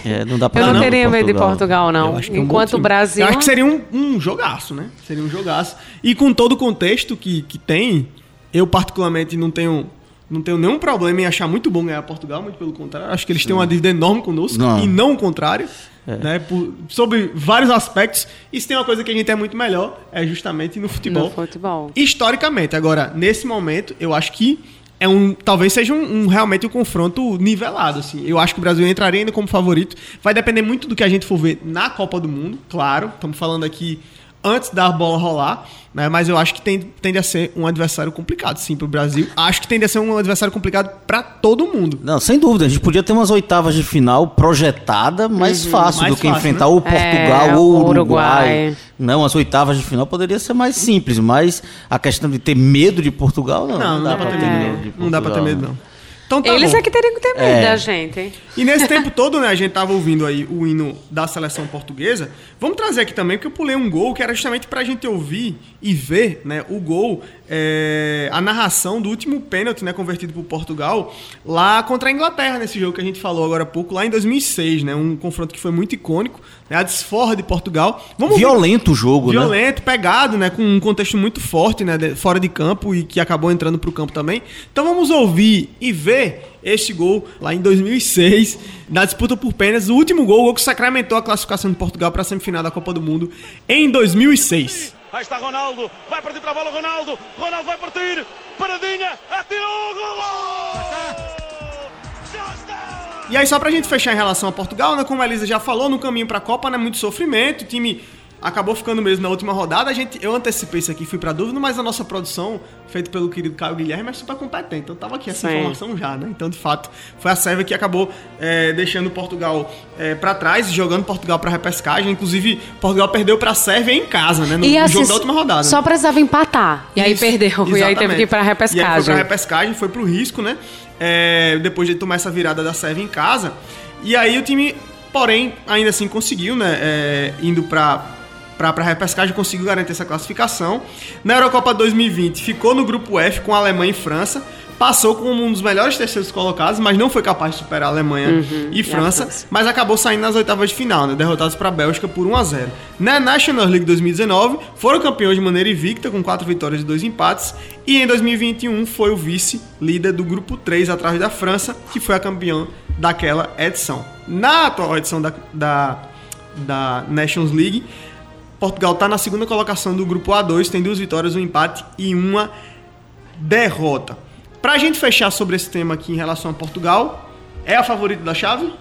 É, não dá pra eu não, dar teria medo de Portugal. Não. É um Enquanto o time. Brasil... Eu acho que seria um, um jogaço, né? Seria um jogaço. E com todo o contexto que, que tem, eu particularmente não tenho, não tenho nenhum problema em achar muito bom ganhar Portugal, muito pelo contrário. Acho que eles têm uma dívida enorme conosco Não. e não o contrário. Né, por, sobre vários aspectos. E se tem uma coisa que a gente é muito melhor, é justamente no futebol. No futebol. Historicamente. Agora, nesse momento, eu acho que é um, talvez seja um, um, realmente um confronto nivelado, assim. Eu acho que o Brasil entraria ainda como favorito. Vai depender muito do que a gente for ver na Copa do Mundo, claro. Estamos falando aqui antes da bola rolar, né? Mas eu acho que tende, tende a ser um adversário complicado, sim, para o Brasil. Acho que tende a ser um adversário complicado para todo mundo. Não, sem dúvida. A gente podia ter umas oitavas de final projetada mais uhum, fácil mais do que fácil, enfrentar né? o Portugal é, ou o Uruguai. Uruguai. Não, as oitavas de final poderia ser mais simples, mas a questão de ter medo de Portugal, não. Não, não, dá, para ter medo. Não dá para ter medo, não. Então tá Eles bom. é que teriam que ter medo é. da gente. E nesse tempo todo, né, a gente tava ouvindo aí o hino da seleção portuguesa. Vamos trazer aqui também, porque eu pulei um gol que era justamente pra gente ouvir e ver, né, o gol, é, a narração do último pênalti, né, convertido por Portugal, lá contra a Inglaterra, nesse jogo que a gente falou agora há pouco, lá em 2006, né, um confronto que foi muito icônico, né, a desforra de Portugal. Vamos Violento o jogo, Violento, né? Violento, pegado, né, com um contexto muito forte, né, fora de campo e que acabou entrando pro campo também. Então vamos ouvir e ver este gol lá em 2006, na disputa por pênaltis, o último gol, o gol que sacramentou a classificação de Portugal para a semifinal da Copa do Mundo em 2006. Aí está Ronaldo, vai partir para a bola Ronaldo, Ronaldo vai partir, paradinha, atirou, gol! E aí, só pra gente fechar em relação a Portugal, né? Como a Elisa já falou, no caminho pra Copa, né? Muito sofrimento. O time acabou ficando mesmo na última rodada. A gente, eu antecipei isso aqui, fui pra dúvida, mas a nossa produção, feita pelo querido Caio Guilherme, é super competente. Então tava aqui essa Sim. informação já, né? Então, de fato, foi a Sérvia que acabou é, deixando Portugal é, para trás, jogando Portugal para repescagem. Inclusive, Portugal perdeu pra Sérvia em casa, né? No, e, assim, jogo da última rodada. Só precisava empatar. E aí perdeu. Exatamente. E aí teve que ir pra repescagem. E aí foi pra repescagem, foi pro risco, né? É, depois de tomar essa virada da Sérvia em casa. E aí o time, porém, ainda assim conseguiu, né? É, indo para para a repescagem conseguiu garantir essa classificação. Na Eurocopa 2020 ficou no grupo F com a Alemanha e França. Passou como um dos melhores terceiros colocados, mas não foi capaz de superar a Alemanha uhum, e França, mas acabou saindo nas oitavas de final, né, derrotados para a Bélgica por 1 a 0. Na National League 2019, foram campeões de maneira invicta com quatro vitórias e dois empates, e em 2021 foi o vice-líder do grupo 3 atrás da França, que foi a campeã daquela edição. Na atual edição da, da, da Nations League, Portugal está na segunda colocação do grupo A2, tem duas vitórias, um empate e uma derrota. Para a gente fechar sobre esse tema aqui em relação a Portugal, é a favorita da chave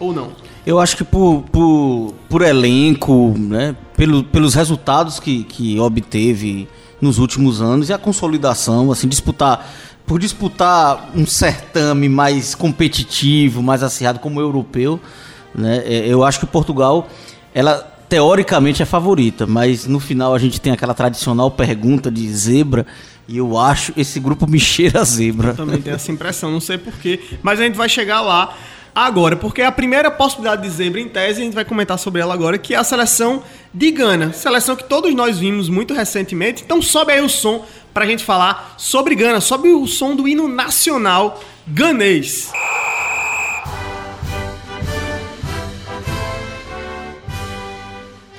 ou não? Eu acho que por, por, por elenco, né, pelo, pelos resultados que, que obteve nos últimos anos e a consolidação, assim, disputar por disputar um certame mais competitivo, mais acirrado como o europeu, né? É, eu acho que Portugal, ela teoricamente é favorita, mas no final a gente tem aquela tradicional pergunta de zebra e eu acho esse grupo me cheira a zebra. Eu também tenho essa impressão, não sei porquê, mas a gente vai chegar lá agora, porque a primeira possibilidade de zebra em tese, a gente vai comentar sobre ela agora, que é a seleção de Gana. Seleção que todos nós vimos muito recentemente. Então sobe aí o som para a gente falar sobre Gana. Sobe o som do hino nacional ganês.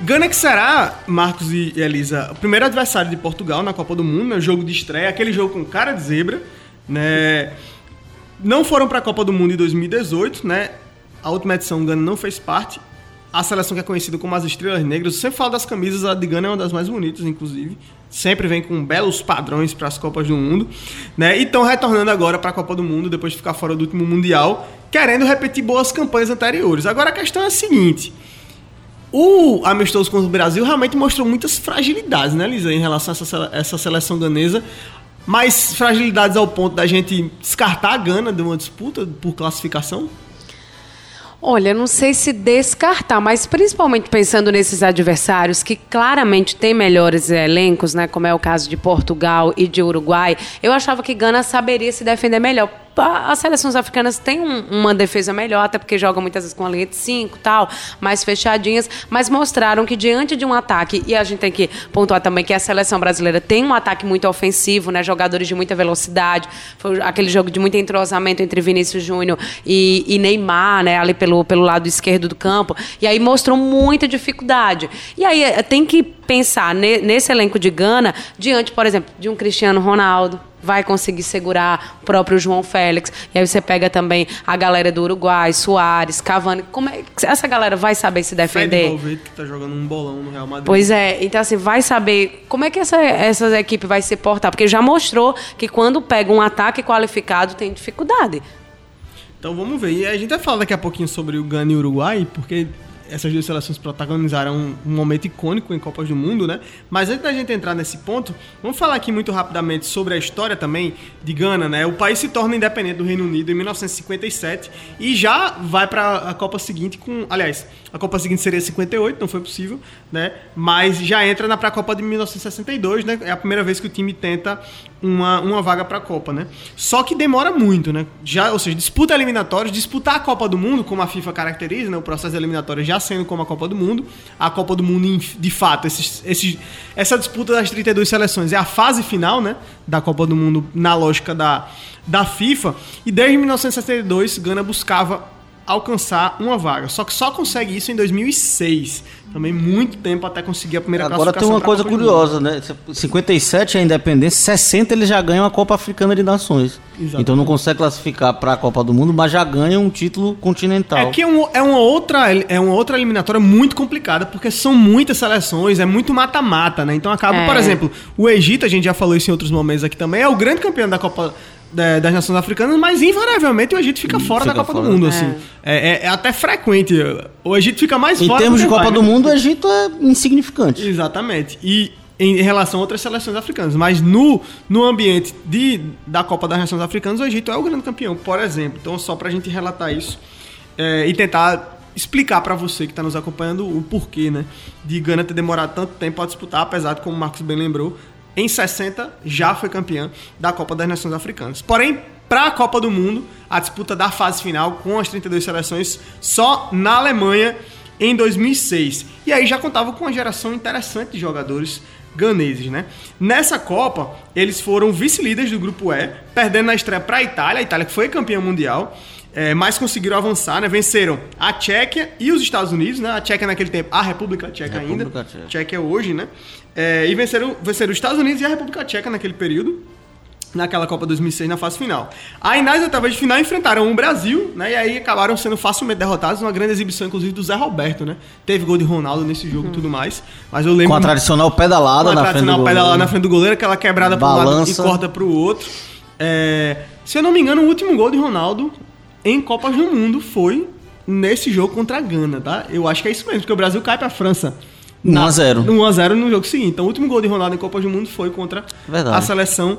Gana que será, Marcos e Elisa, o primeiro adversário de Portugal na Copa do Mundo, né? jogo de estreia, aquele jogo com cara de zebra, né? Não foram para a Copa do Mundo em 2018, né? A última edição Gana não fez parte a seleção que é conhecida como as Estrelas Negras. Eu sempre falo das camisas, a de Gana é uma das mais bonitas, inclusive. Sempre vem com belos padrões para as Copas do Mundo. Né? E estão retornando agora para a Copa do Mundo, depois de ficar fora do último Mundial, querendo repetir boas campanhas anteriores. Agora a questão é a seguinte. O amistoso contra o Brasil realmente mostrou muitas fragilidades, né, Lisa, em relação a essa, essa seleção ganesa. Mas fragilidades ao ponto da gente descartar a Gana de uma disputa por classificação? Olha, não sei se descartar, mas principalmente pensando nesses adversários que claramente têm melhores elencos, né, como é o caso de Portugal e de Uruguai, eu achava que Gana saberia se defender melhor as seleções africanas têm um, uma defesa melhor, até porque jogam muitas vezes com a linha de 5 tal, mais fechadinhas, mas mostraram que diante de um ataque, e a gente tem que pontuar também que a seleção brasileira tem um ataque muito ofensivo, né? Jogadores de muita velocidade. Foi aquele jogo de muito entrosamento entre Vinícius Júnior e, e Neymar, né? Ali pelo, pelo lado esquerdo do campo. E aí mostrou muita dificuldade. E aí tem que pensar nesse elenco de Gana diante, por exemplo, de um Cristiano Ronaldo vai conseguir segurar o próprio João Félix. E aí você pega também a galera do Uruguai, Soares, Cavani. Como é que essa galera vai saber se defender? Fred que tá jogando um bolão no Real Madrid. Pois é, então assim, vai saber como é que essa, essa equipe vai se portar, porque já mostrou que quando pega um ataque qualificado tem dificuldade. Então vamos ver. E a gente vai falar daqui a pouquinho sobre o Gana e o Uruguai, porque essas duas seleções protagonizaram um, momento icônico em Copas do Mundo, né? Mas antes da gente entrar nesse ponto, vamos falar aqui muito rapidamente sobre a história também de Gana, né? O país se torna independente do Reino Unido em 1957 e já vai para a Copa seguinte com, aliás, a Copa seguinte seria 58, não foi possível, né? Mas já entra na pré-copa de 1962, né? É a primeira vez que o time tenta uma, uma vaga para a Copa, né? Só que demora muito, né? Já, ou seja, disputa eliminatórios, disputar a Copa do Mundo, como a FIFA caracteriza, né? O processo eliminatório já sendo como a Copa do Mundo. A Copa do Mundo, de fato, esses, esses, essa disputa das 32 seleções é a fase final, né? Da Copa do Mundo na lógica da, da FIFA. E desde 1962, Gana buscava alcançar uma vaga. Só que só consegue isso em 2006. Também muito tempo até conseguir a primeira Agora tem uma coisa curiosa, né? 57 é a independência, 60 ele já ganha a Copa Africana de Nações. Exatamente. Então não consegue classificar para a Copa do Mundo, mas já ganha um título continental. É que é, um, é, uma outra, é uma outra eliminatória muito complicada, porque são muitas seleções, é muito mata-mata, né? Então acaba, é. por exemplo, o Egito, a gente já falou isso em outros momentos aqui também, é o grande campeão da Copa das nações africanas, mas invariavelmente o Egito fica fora fica da Copa fora. do Mundo, assim. É. É, é, até frequente. O Egito fica mais em fora. Em termos de Copa vai, do né? Mundo, o Egito é insignificante. Exatamente. E em relação a outras seleções africanas. Mas no, no ambiente de, da Copa das Nações Africanas, o Egito é o grande campeão, por exemplo. Então, só para a gente relatar isso é, e tentar explicar para você que está nos acompanhando o porquê, né, de Gana ter demorado tanto tempo a disputar, apesar de, como o Marcos bem lembrou, em 60 já foi campeã da Copa das Nações Africanas. Porém, para a Copa do Mundo, a disputa da fase final com as 32 seleções só na Alemanha em 2006. E aí já contava com uma geração interessante de jogadores ganeses, né? Nessa Copa, eles foram vice-líderes do grupo E, perdendo na estreia para a Itália, a Itália que foi campeã mundial. É, mas conseguiram avançar, né? Venceram a Tchequia e os Estados Unidos, né? A Tchequia naquele tempo, a República Tcheca República ainda. Tcheca. Tchequia hoje, né? É, e venceram, venceram os Estados Unidos e a República Tcheca naquele período, naquela Copa 2006, na fase final. Aí nas oitavas de final enfrentaram o Brasil, né? E aí acabaram sendo facilmente derrotados, uma grande exibição, inclusive, do Zé Roberto, né? Teve gol de Ronaldo nesse jogo e tudo mais. Mas eu lembro. Com a tradicional pedalada na frente do tradicional pedalada na frente do goleiro, aquela quebrada para um lado e corta para o outro. É, se eu não me engano, o último gol de Ronaldo em Copas do Mundo foi nesse jogo contra a Gana, tá? Eu acho que é isso mesmo, porque o Brasil cai para a França 1x0. 1x0 no jogo seguinte. Então, o último gol de Ronaldo em Copa do Mundo foi contra Verdade. a seleção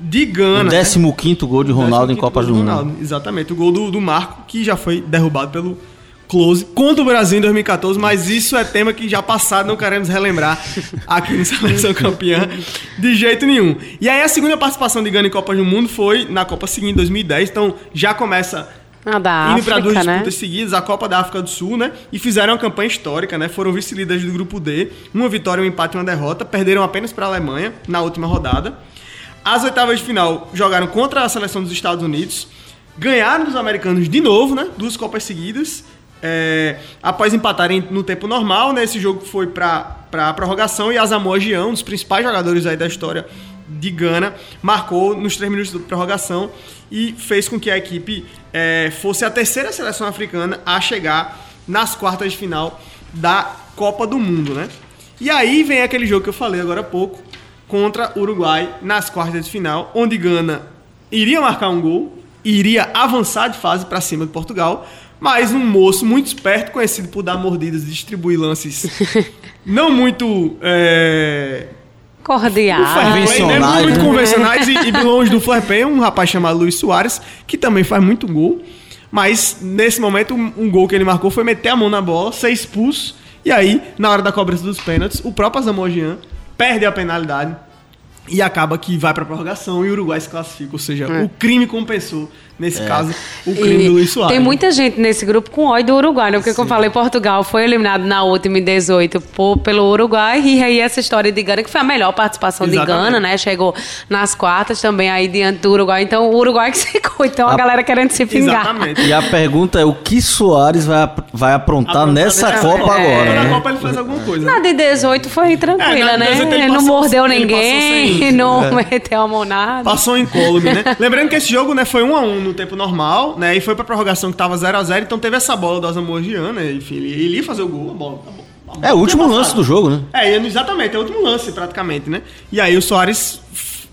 de Gana. O 15 né? gol de Ronaldo em Copa do Mundo. Exatamente. O gol do, do Marco, que já foi derrubado pelo Close contra o Brasil em 2014, mas isso é tema que já passado, não queremos relembrar aqui no Seleção Campeã de jeito nenhum. E aí a segunda participação de Gana em Copa do Mundo foi na Copa seguinte, 2010, então já começa ah, da indo para duas né? disputas seguidas, a Copa da África do Sul, né? E fizeram uma campanha histórica, né? Foram vice-líderes do grupo D, uma vitória, um empate e uma derrota, perderam apenas para a Alemanha na última rodada. As oitavas de final jogaram contra a seleção dos Estados Unidos, ganharam dos americanos de novo, né? Duas Copas seguidas. É, após empatarem no tempo normal, né? Esse jogo foi para a prorrogação e Asamoah Gyan, um dos principais jogadores aí da história de Gana, marcou nos três minutos de prorrogação e fez com que a equipe é, fosse a terceira seleção africana a chegar nas quartas de final da Copa do Mundo, né? E aí vem aquele jogo que eu falei agora há pouco contra o Uruguai nas quartas de final, onde Gana iria marcar um gol, iria avançar de fase para cima de Portugal, mas um moço muito esperto, conhecido por dar mordidas e distribuir lances não muito é, cordiais. Né? Muito né? convencionais. e, e longe do Flamengo, um rapaz chamado Luiz Soares, que também faz muito gol. Mas nesse momento, um, um, gol que ele marcou foi meter a mão na bola, ser expulso. E aí, na hora da cobrança dos pênaltis, o próprio Azamogian perde a penalidade e acaba que vai para prorrogação e o Uruguai se classifica. Ou seja, é. o crime compensou Nesse é. caso, o crime e do Luiz Soares. Tem muita gente nesse grupo com ódio do Uruguai, né? Porque, Sim. como eu falei, Portugal foi eliminado na última em 18 por, pelo Uruguai. E aí, essa história de Gana, que foi a melhor participação Exatamente. de Gana, né? Chegou nas quartas também aí diante do Uruguai. Então, o Uruguai que secou. Então, a, a galera querendo se pingar. Exatamente. E a pergunta é: o que Soares vai, vai aprontar, nessa Copa é. agora? Né? Na Copa ele faz alguma coisa. Na de 18 foi tranquila, é, né? Ele não mordeu ninguém. E não meteu a mão nada. Passou incólume, né? Lembrando que esse jogo, né, foi 1 a 1 no tempo normal, né? E foi pra prorrogação que tava 0 a 0 então teve essa bola do Asamoah Gyan, né? Enfim, ele, ele ia fazer o gol, a bola. a bola- a bola É o último lance do jogo, né? É, e exatamente, é o último lance, praticamente, né? E aí o Soares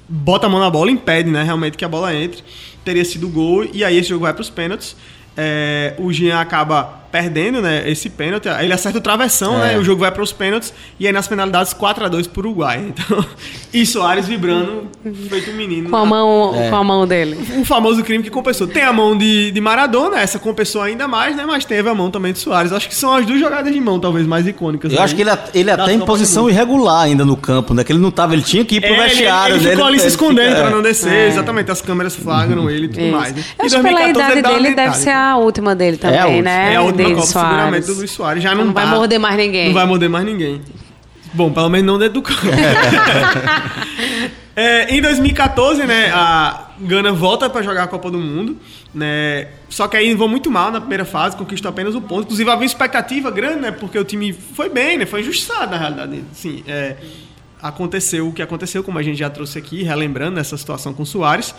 bota a mão na bola e impede, né? Realmente que a bola entre. Teria sido gol, e aí esse jogo vai pros pênaltis. É, o Jean acaba perdendo, né? Esse pênalti. Ele acerta o travessão, É. né? O jogo vai pros pênaltis. E aí nas penalidades 4x2 pro Uruguai. Então, e Soares vibrando, feito um menino. Com a mão, É. com a mão dele. Um famoso crime que compensou. Tem a mão de, de Maradona, essa compensou ainda mais, né? Mas teve a mão também de Soares. Acho que são as duas jogadas de mão, talvez, mais icônicas. Eu aí acho que ele, ele até em posição irregular ainda no campo, né? Que ele não tava, ele tinha que ir pro É, ele, vestiário. ele né? ficou ali se ele escondendo fica- pra não descer. É. Exatamente, as câmeras flagram ele e tudo Isso. mais. Né? Eu acho que pela 2014 idade ele uma dele deve ser a última dele também, última. né? É a última Dele, Copa, Soares. seguramente, do Luiz Soares. Já não, Não vai tá- morder mais ninguém. Não vai morder mais ninguém. Bom, pelo menos não dentro do campo. É, em 2014, né, a Gana volta para jogar a Copa do Mundo, né? Só que aí vão muito mal na primeira fase, conquistou apenas o ponto. Inclusive havia expectativa grande, né, porque o time foi bem, né, foi injustiçado na realidade. Sim, é, aconteceu o que aconteceu, como a gente já trouxe aqui, relembrando essa situação com o Soares.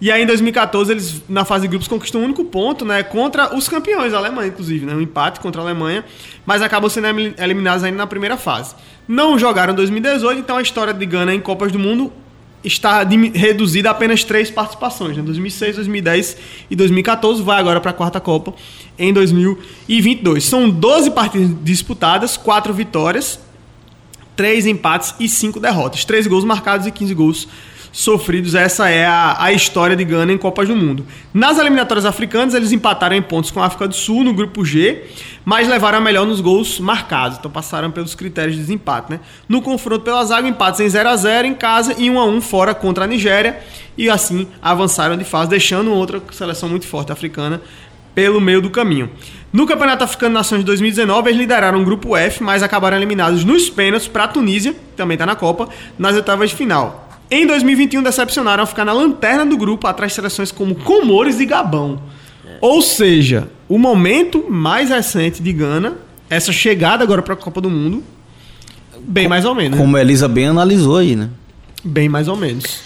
E aí em 2014 eles na fase de grupos conquistam um único ponto, né, contra os campeões, a Alemanha inclusive, né, um empate contra a Alemanha, mas acabam sendo elim- eliminados ainda na primeira fase. Não jogaram em 2018, então a história de Gana em Copas do Mundo está reduzida a apenas três participações, né? 2006, 2010 e 2014, vai agora para a quarta Copa em 2022. São 12 partidas disputadas, 4 vitórias, 3 empates e 5 derrotas. 3 gols marcados e 15 gols sofridos. Essa é a, a história de Gana em Copas do Mundo. Nas eliminatórias africanas, eles empataram em pontos com a África do Sul no grupo G, mas levaram a melhor nos gols marcados. Então passaram pelos critérios de desempate. Né? No confronto pela zaga, empates em 0 a 0 em casa e 1 a 1 fora contra a Nigéria. E assim avançaram de fase, deixando outra seleção muito forte africana pelo meio do caminho. No Campeonato Africano Nações de 2019, eles lideraram o grupo F, mas acabaram eliminados nos pênaltis para a Tunísia, que também está na Copa, nas oitavas de final. Em 2021, decepcionaram ao ficar na lanterna do grupo, atrás de seleções como Comores e Gabão. Ou seja, o momento mais recente de Gana, essa chegada agora para a Copa do Mundo, bem mais ou menos. né? Como a Elisa bem analisou aí, né? Bem mais ou menos.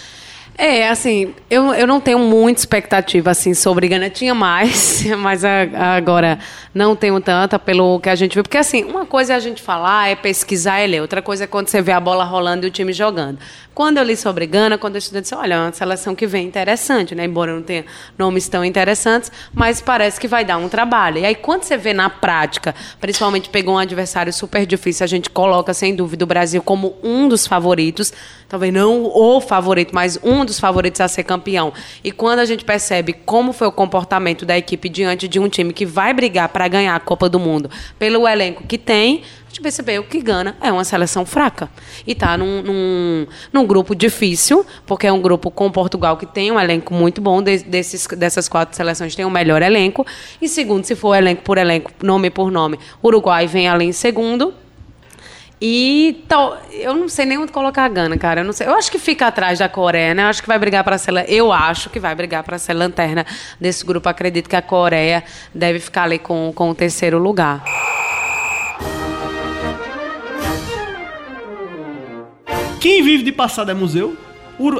É, assim, eu, eu não tenho muita expectativa, assim, sobre Gana. Tinha mais, mas a- agora não tenho tanta pelo que a gente viu. Porque, assim, uma coisa é a gente falar, é pesquisar e ler. Outra coisa é quando você vê a bola rolando e o time jogando. Quando eu li sobre Gana, quando eu estudei, disse, olha, é uma seleção que vem interessante, né? Embora não tenha nomes tão interessantes, mas parece que vai dar um trabalho. E aí, quando você vê na prática, principalmente pegou um adversário super difícil, a gente coloca, sem dúvida, o Brasil como um dos favoritos. Talvez não o favorito, mas um dos favoritos a ser campeão. E quando a gente percebe como foi o comportamento da equipe diante de um time que vai brigar para ganhar a Copa do Mundo pelo elenco que tem, a gente percebeu que Gana é uma seleção fraca. E tá num, num, num grupo difícil, porque é um grupo com Portugal que tem um elenco muito bom. De- desses, dessas quatro seleções tem o melhor elenco. E segundo, se for elenco por elenco, nome por nome, Uruguai vem ali em segundo. E tal, eu não sei nem onde colocar a Gana, cara. Eu não sei. Eu acho que fica atrás da Coreia, né? Eu acho que vai brigar para ser, eu acho que vai brigar para ser lanterna desse grupo. Acredito que a Coreia deve ficar ali com, com o terceiro lugar. Quem vive de passado é museu?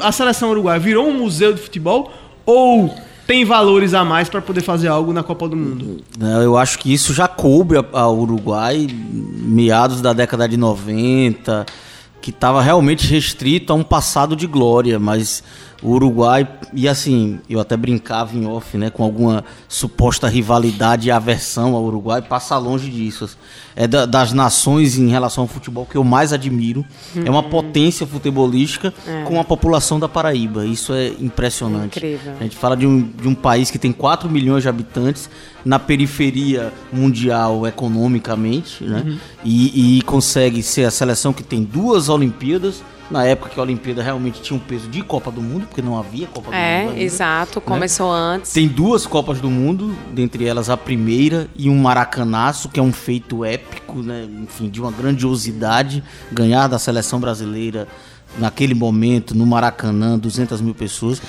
A seleção uruguaia virou um museu de futebol ou tem valores a mais para poder fazer algo na Copa do Mundo? É, Eu acho que isso já coube a- ao Uruguai, meados da década de 90, que estava realmente restrito a um passado de glória, mas o Uruguai, e assim, eu até brincava em off, né, com alguma suposta rivalidade e aversão ao Uruguai, passa longe disso. É da- das nações em relação ao futebol que eu mais admiro. É uma potência futebolística com a população da Paraíba. Isso é impressionante. Incrível. A gente fala de um, de um país que tem 4 milhões de habitantes na periferia mundial economicamente, né? E, e consegue ser a seleção que tem duas Olimpíadas. Na época que a Olimpíada realmente tinha um peso de Copa do Mundo, porque não havia Copa do Mundo. É, exato. Começou antes. Tem duas Copas do Mundo, dentre elas a primeira e um maracanaço, que é um feito épico, né? Enfim, de uma grandiosidade. Ganhar da seleção brasileira naquele momento, no Maracanã, 200 mil pessoas.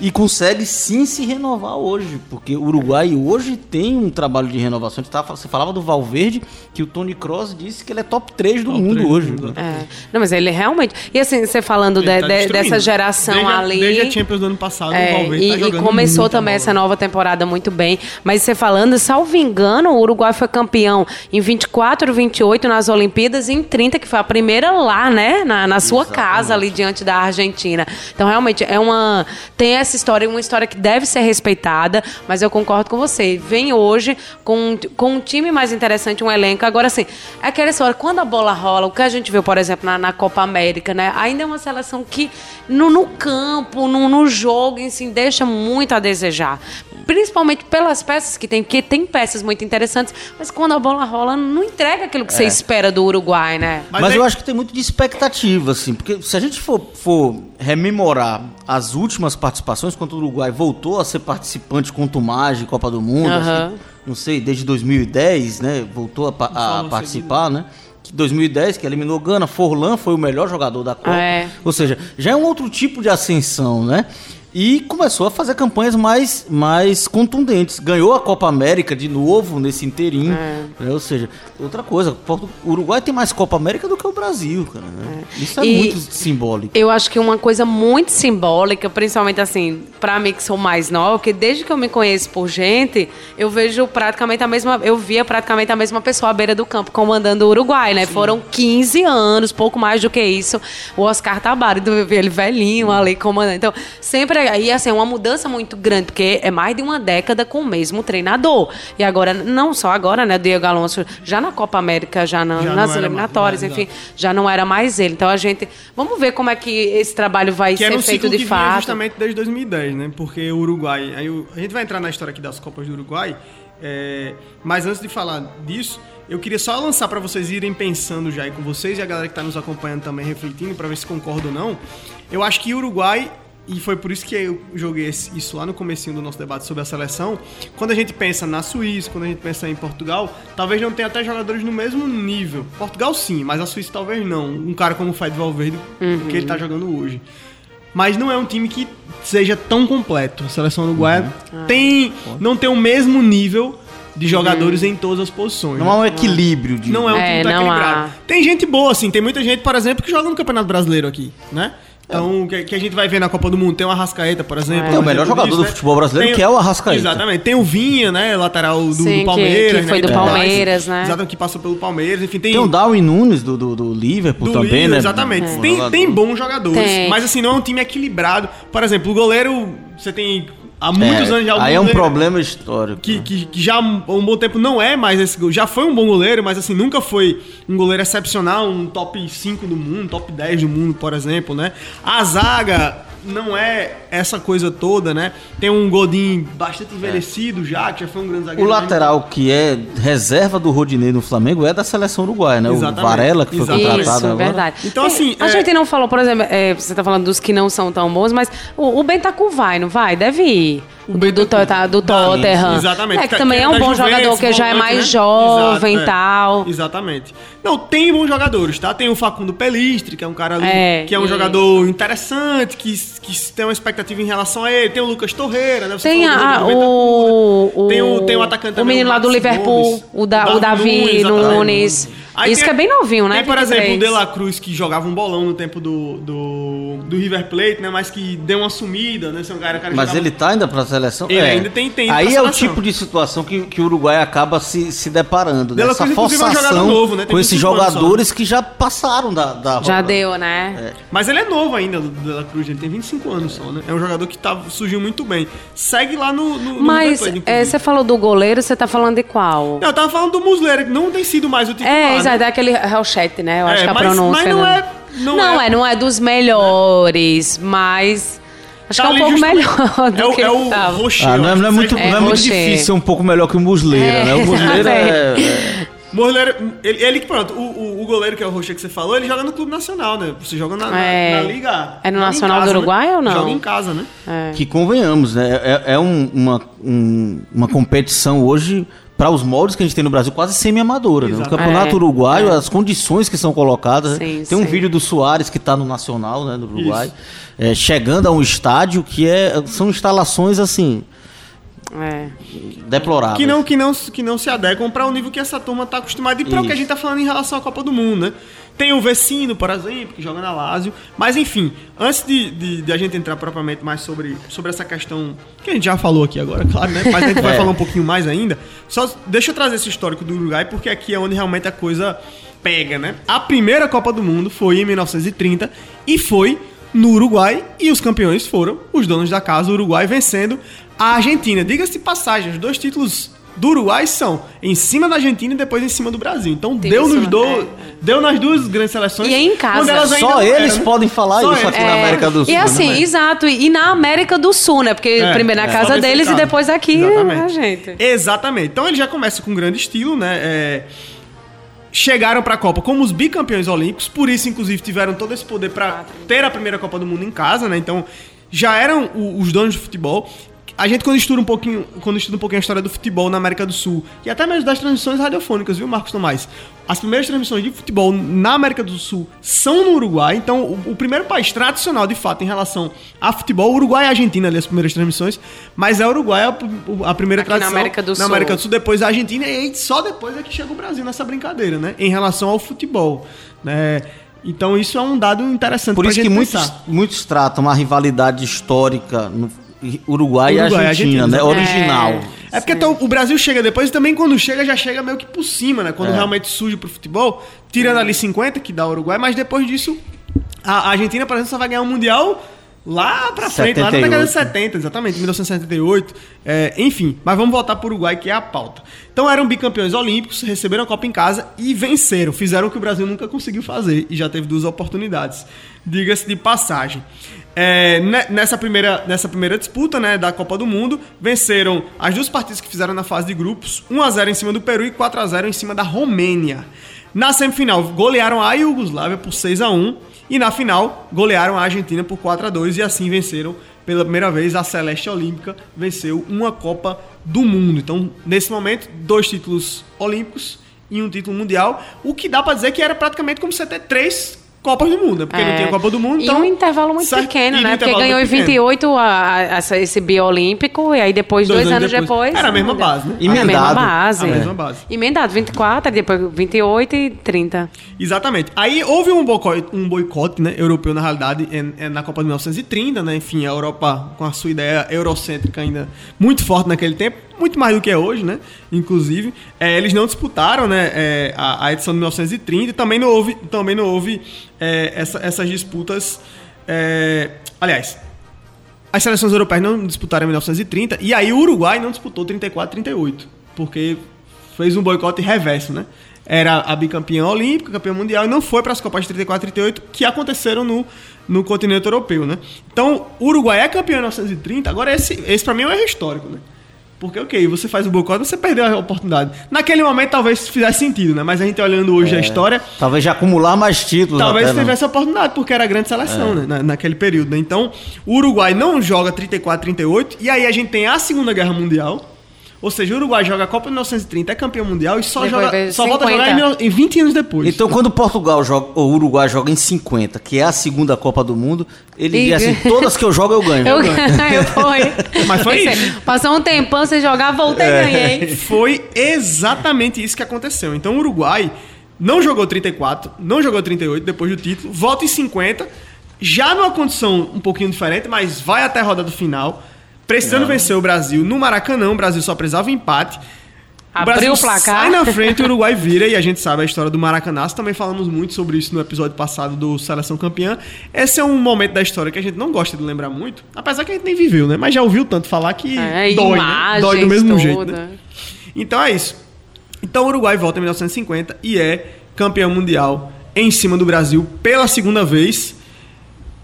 E consegue sim se renovar hoje, porque o Uruguai hoje tem um trabalho de renovação. Você falava do Valverde, que o Tony Kroos disse que ele é top 3 do Top mundo 3 do hoje. mundo, né? É. Não, mas ele realmente. E assim, você falando de- tá de- dessa geração desde a, ali. Desde a Champions do ano passado, É, o Valverde e, tá e começou também bola. essa nova temporada muito bem. Mas você falando, salvo engano, o Uruguai foi campeão em 24, 28 nas Olimpíadas e em 30, que foi a primeira lá, né? Na, na sua casa, ali diante da Argentina. Então, realmente, é uma. Tem essa história, uma história que deve ser respeitada, mas eu concordo com você. Vem hoje com, com um time mais interessante, um elenco. Agora, assim, é aquela história, quando a bola rola, o que a gente viu, por exemplo, na, na Copa América, né? Ainda é uma seleção que no, no campo, no, no jogo, assim, deixa muito a desejar. Principalmente pelas peças que tem, porque tem peças muito interessantes, mas quando a bola rola, não entrega aquilo que você espera do Uruguai, né? Mas Mas, é- eu acho que tem muito de expectativa, assim, porque se a gente for, for rememorar as últimas participações, quando o Uruguai voltou a ser participante contumaz de Copa do Mundo, acho que, não sei, desde 2010, né, voltou a, a participar, né? Que 2010, que eliminou Gana, Forlan foi o melhor jogador da Copa. É. Ou seja, já é um outro tipo de ascensão, né? E começou a fazer campanhas mais, mais contundentes. Ganhou a Copa América de novo nesse inteirinho. É. né? Ou seja, outra coisa, o Uruguai tem mais Copa América do que o Brasil, cara. né? Isso é E- muito simbólico. Eu acho que uma coisa muito simbólica, principalmente assim, pra mim que sou mais nova, que desde que eu me conheço por gente, eu vejo praticamente a mesma, eu via praticamente a mesma pessoa à beira do campo comandando o Uruguai, né? Foram 15 anos, pouco mais do que isso, o Oscar Tabari, do ele velhinho ali comandando. Então, sempre aí assim, é uma mudança muito grande, porque é mais de uma década com o mesmo treinador. E agora, não só agora, né, Diego Alonso, já na Copa América, já, na- Já nas era mais, eliminatórias, é, enfim, já não era mais ele. Então a gente. Vamos ver como é que esse trabalho vai Que era ser um feito de que vinha fato. justamente desde 2010, né? Porque o Uruguai... Aí o- a gente vai entrar na história aqui das Copas do Uruguai, é, mas antes de falar disso, eu queria só lançar para vocês irem pensando já aí com vocês e a galera que tá nos acompanhando também refletindo para ver se concorda ou não. Eu acho que o Uruguai e foi por isso que eu joguei isso lá no comecinho do nosso debate sobre a seleção. Quando a gente pensa na Suíça, quando a gente pensa em Portugal, talvez não tenha até jogadores no mesmo nível. Portugal sim, mas a Suíça talvez não. Um cara como o Fred Valverde, que ele tá jogando hoje. Mas não é um time que seja tão completo. A seleção uruguaia tem, não tem o mesmo nível de jogadores em todas as posições. Não há um equilíbrio de. Não é um É, time tão não equilibrado. há. Tem gente boa, assim. Tem muita gente, por exemplo, que joga no Campeonato Brasileiro aqui, né? Então, que, que a gente vai ver na Copa do Mundo. Tem o Arrascaeta, por exemplo. É o um melhor jogador disso, do futebol brasileiro, que é o Arrascaeta. Exatamente. Tem o Vinha, né? Lateral do, Sim, do que- Palmeiras. que foi né, do tudo mais. Palmeiras, né? Exatamente, que passou pelo Palmeiras. Enfim, tem... Tem o Darwin Nunes do, do, do Liverpool do também, né? Exatamente. Um Tem, tem bons jogadores, Tem. mas assim, não é um time equilibrado. Por exemplo, o goleiro, você tem há muitos É, anos já Aí é um problema histórico. que, que, que já há um bom tempo não é mais esse já foi um bom goleiro, mas assim, nunca foi um goleiro excepcional, um top 5 do mundo, top 10 do mundo, por exemplo, né? A zaga não é essa coisa toda, né? Tem um Godin bastante envelhecido já, que já foi um grande O zagueiro. lateral que é reserva do Rodinei no Flamengo é da seleção uruguaia, né? Exatamente. O Varela, que foi Exatamente. contratado Isso, agora. verdade. Então, Tem- assim, A é- gente não falou, por exemplo, é, você tá falando dos que não são tão bons, mas o, o Bentancur vai, não vai? Deve ir. O do, do, Bentancur. Tota- do Dá, Tottenham. Exatamente. É, que também é um da bom Juventus, jogador, que já é volante, mais né? jovem e é. tal. Exatamente. Não, tem bons jogadores, tá? Tem o Facundo Pelistre, que é um cara ali, É, que é um e- jogador interessante, que, que tem uma expectativa em relação a ele. Tem o Lucas Torreira, né? Você Tem falou do a- o, tem o Tem o atacante o também, menino lá do Liverpool, o, da, o Davi. Nunes. Aí Isso tem- que é bem novinho, né? Tem, por exemplo, o 23. De La Cruz, que jogava um bolão no tempo do, do, do River Plate, né? Mas que deu uma sumida, né? É um Mas jogava- ele tá ainda pra seleção? Ele ainda tem- tem Aí é o tipo de situação que, que o Uruguai acaba se, se deparando. Né? Essa Cruz, inclusive, é um forçação novo, né? Com esses 25 anos só. jogadores que já passaram da, da Já rodada. deu, né? É. Mas ele é novo ainda, o De La Cruz, ele tem 25 anos só, né? É um jogador que tá, surgiu muito bem. Segue lá no, no, Mas é, você falou do goleiro, você tá falando de qual? Não, eu tava falando do Muslera, que não tem sido mais o titular. É, né? exato, é aquele Helchet, né? Eu acho É, que a mas- pronúncia. mas não né? é- não Não, é- é, não é dos melhores, mas. Acho Tá que é um ali pouco melhor do é o, que é o. Rocher. Ah, não, é, não é muito, É, não é muito difícil ser um pouco melhor que o Musleira, É, né? O Musleira é, é- Muslera, ele, ele que, pronto, o, o, o goleiro que é o Rocher que você falou, ele joga no Clube Nacional, né? Você joga na, na- É. na Liga. É no Nacional casa, do Uruguai né? ou não? Joga em casa, né? É. que convenhamos, né? É, é um- uma, um- uma competição hoje para os moldes que a gente tem no Brasil, quase semi-amadora. Né? O Exato. campeonato É, uruguaio, é. as condições que são colocadas. né? Sim, tem um sim. vídeo do Soares que está no Nacional, né, do Uruguai, é, chegando a um estádio que é, são instalações assim É. deploráveis. Que não, que não, que não se adequam para o nível que essa turma tá acostumada e para o que a gente tá falando em relação à Copa do Mundo, né? Tem o Vecino, por exemplo, que joga na Lazio. Mas enfim, antes de, de, de a gente entrar propriamente mais sobre, sobre essa questão que a gente já falou aqui agora, claro, né? Mas a gente vai É. falar um pouquinho mais ainda. Só deixa eu trazer esse histórico do Uruguai, porque aqui é onde realmente a coisa pega, né? A primeira Copa do Mundo foi em 1930 e foi no Uruguai e os campeões foram os donos da casa, o Uruguai vencendo a Argentina. Diga-se de passagem, os dois títulos do Uruguai são em cima da Argentina e depois em cima do Brasil. Então Tem deu isso, nos do, é. deu nas duas grandes seleções. E é em casa. Só eles eram, né? podem falar Só isso eles. aqui na América do Sul. E assim, né? exato. E na América do Sul, né? Porque É, primeiro na é. casa deles e depois aqui Exatamente. a gente. Exatamente. Então ele já começa com grande estilo, né? É, Chegaram pra Copa como os bicampeões olímpicos, por isso, inclusive, tiveram todo esse poder pra ter a primeira Copa do Mundo em casa, né? Então, já eram o- os donos do futebol. A gente, quando estuda um pouquinho, quando estuda um pouquinho a história do futebol na América do Sul, e até mesmo das transmissões radiofônicas, viu, Marcos Tomás? As primeiras transmissões de futebol na América do Sul são no Uruguai. Então, o, o primeiro país tradicional, de fato, em relação a futebol, Uruguai e Argentina, ali, as primeiras transmissões, mas é o Uruguai a, a primeira Aqui na tradição. América do na Sul. América do Sul, depois a Argentina, e só depois é que chega o Brasil nessa brincadeira, né? Em relação ao futebol. Né? Então, isso é um dado interessante Por isso gente que muitos, muitos tratam a rivalidade histórica no Uruguai, e Uruguai e Argentina, Argentina, né? Original. É porque então, o Brasil chega depois e também quando chega, já chega meio que por cima, né? Quando É. realmente surge pro futebol, tirando ali 50, que dá o Uruguai, mas depois disso, a Argentina, por exemplo, só vai ganhar um Mundial lá pra frente, lá na década de 78. 70, exatamente, 1978. É, enfim, mas vamos voltar pro Uruguai, que é a pauta. Então eram bicampeões olímpicos, receberam a Copa em casa e venceram. Fizeram o que o Brasil nunca conseguiu fazer e já teve duas oportunidades. Diga-se de passagem. É, ne- nessa, primeira, nessa primeira disputa né, da Copa do Mundo, venceram as duas partidas que fizeram na fase de grupos, 1x0 em cima do Peru e 4x0 em cima da Romênia. Na semifinal, golearam a Iugoslávia por 6x1 e na final, golearam a Argentina por 4x2 e assim venceram pela primeira vez a Celeste Olímpica, venceu uma Copa do Mundo. Então, nesse momento, dois títulos olímpicos e um título mundial, o que dá pra dizer que era praticamente como você ter três Copas do Mundo, né? porque não É. tinha Copa do Mundo, E então... um intervalo muito certo? pequeno, né? Porque ganhou em muito pequeno. 28 a, a- essa- esse biolímpico e aí depois, dois, anos depois. Era a mesma base, né? A mesma Emendado. base. A mesma base. Emendado, 24, depois 28 e 30. Exatamente. Aí houve um boicote, um boicote né, europeu, na realidade, na Copa de 1930, né? Enfim, a Europa com a sua ideia eurocêntrica ainda muito forte naquele tempo, muito mais do que é hoje, né? Inclusive, É, eles não disputaram né, é, a, a edição de 1930 e também não houve, também não houve é, essa- essas disputas. é, aliás, as seleções europeias não disputaram em 1930 e aí o Uruguai não disputou 34 38, porque fez um boicote reverso, né? Era a bicampeã olímpica, campeã mundial e não foi para as Copas de 34 e 38 que aconteceram no, no continente europeu, né? Então, o Uruguai é campeão em 1930, agora esse, esse para mim é um erro histórico, né? Porque, ok, você faz o boicote, você perdeu a oportunidade. Naquele momento talvez fizesse sentido, né? Mas a gente olhando hoje a história, Talvez já acumular mais títulos. Talvez até, né? tivesse a oportunidade, porque era a grande seleção, né? na- naquele período. Né? Então, o Uruguai não joga 34, 38, e aí a gente tem a Segunda Guerra Mundial. Ou seja, o Uruguai joga a Copa de 1930, é campeão mundial e só, Depois joga, só volta a 50. jogar em, em 20 anos depois. Então, quando Portugal joga, ou Uruguai joga em 50, que é a segunda Copa do Mundo, ele E- diz assim: todas que eu jogo eu ganho. Eu ganho, foi. Mas foi isso. Passou um tempão sem jogar, voltei É. e ganhei. Foi exatamente isso que aconteceu. Então o Uruguai não jogou 34, não jogou 38 depois do título, volta em 50, já numa condição um pouquinho diferente, mas vai até a roda do final, precisando vencer o Brasil no Maracanã, o Brasil só precisava empate. Abriu o placar. Sai na frente, o Uruguai vira e a gente sabe a história do Maracanã. Também falamos muito sobre isso no episódio passado do Seleção Campeã. Esse é um momento da história que a gente não gosta de lembrar muito, apesar que a gente nem viveu, né? Mas já ouviu tanto falar que É, dói, né? Dói do mesmo jeito. tudo. Né? Então é isso. Então o Uruguai volta em 1950 e é campeão mundial em cima do Brasil pela segunda vez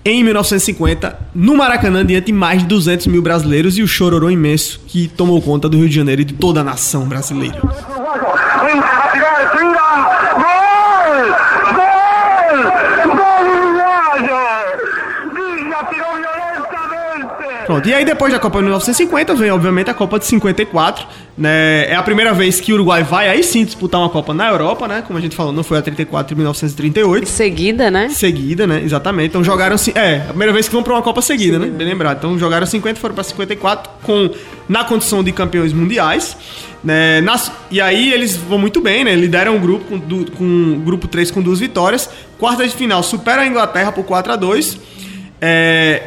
em 1950 no Maracanã diante de mais de 200 mil brasileiros e o chororô imenso que tomou conta do Rio de Janeiro e de toda a nação brasileira. Pronto. E aí depois da Copa de 1950 vem, obviamente, a Copa de 54. Né? É a primeira vez que o Uruguai vai aí sim disputar uma Copa na Europa, né? Como a gente falou, não foi a 34 em 1938. Seguida, né? Seguida, né? Exatamente. Então jogaram. É, a primeira vez que vão pra uma Copa seguida, né? Bem lembrado. Então jogaram 50, foram pra 54 com, na condição de campeões mundiais. Né? Nas- e aí eles vão muito bem, né? Lideram o grupo com, du- com grupo 3 com duas vitórias. Quarta de final, supera a Inglaterra por 4 a 2 É,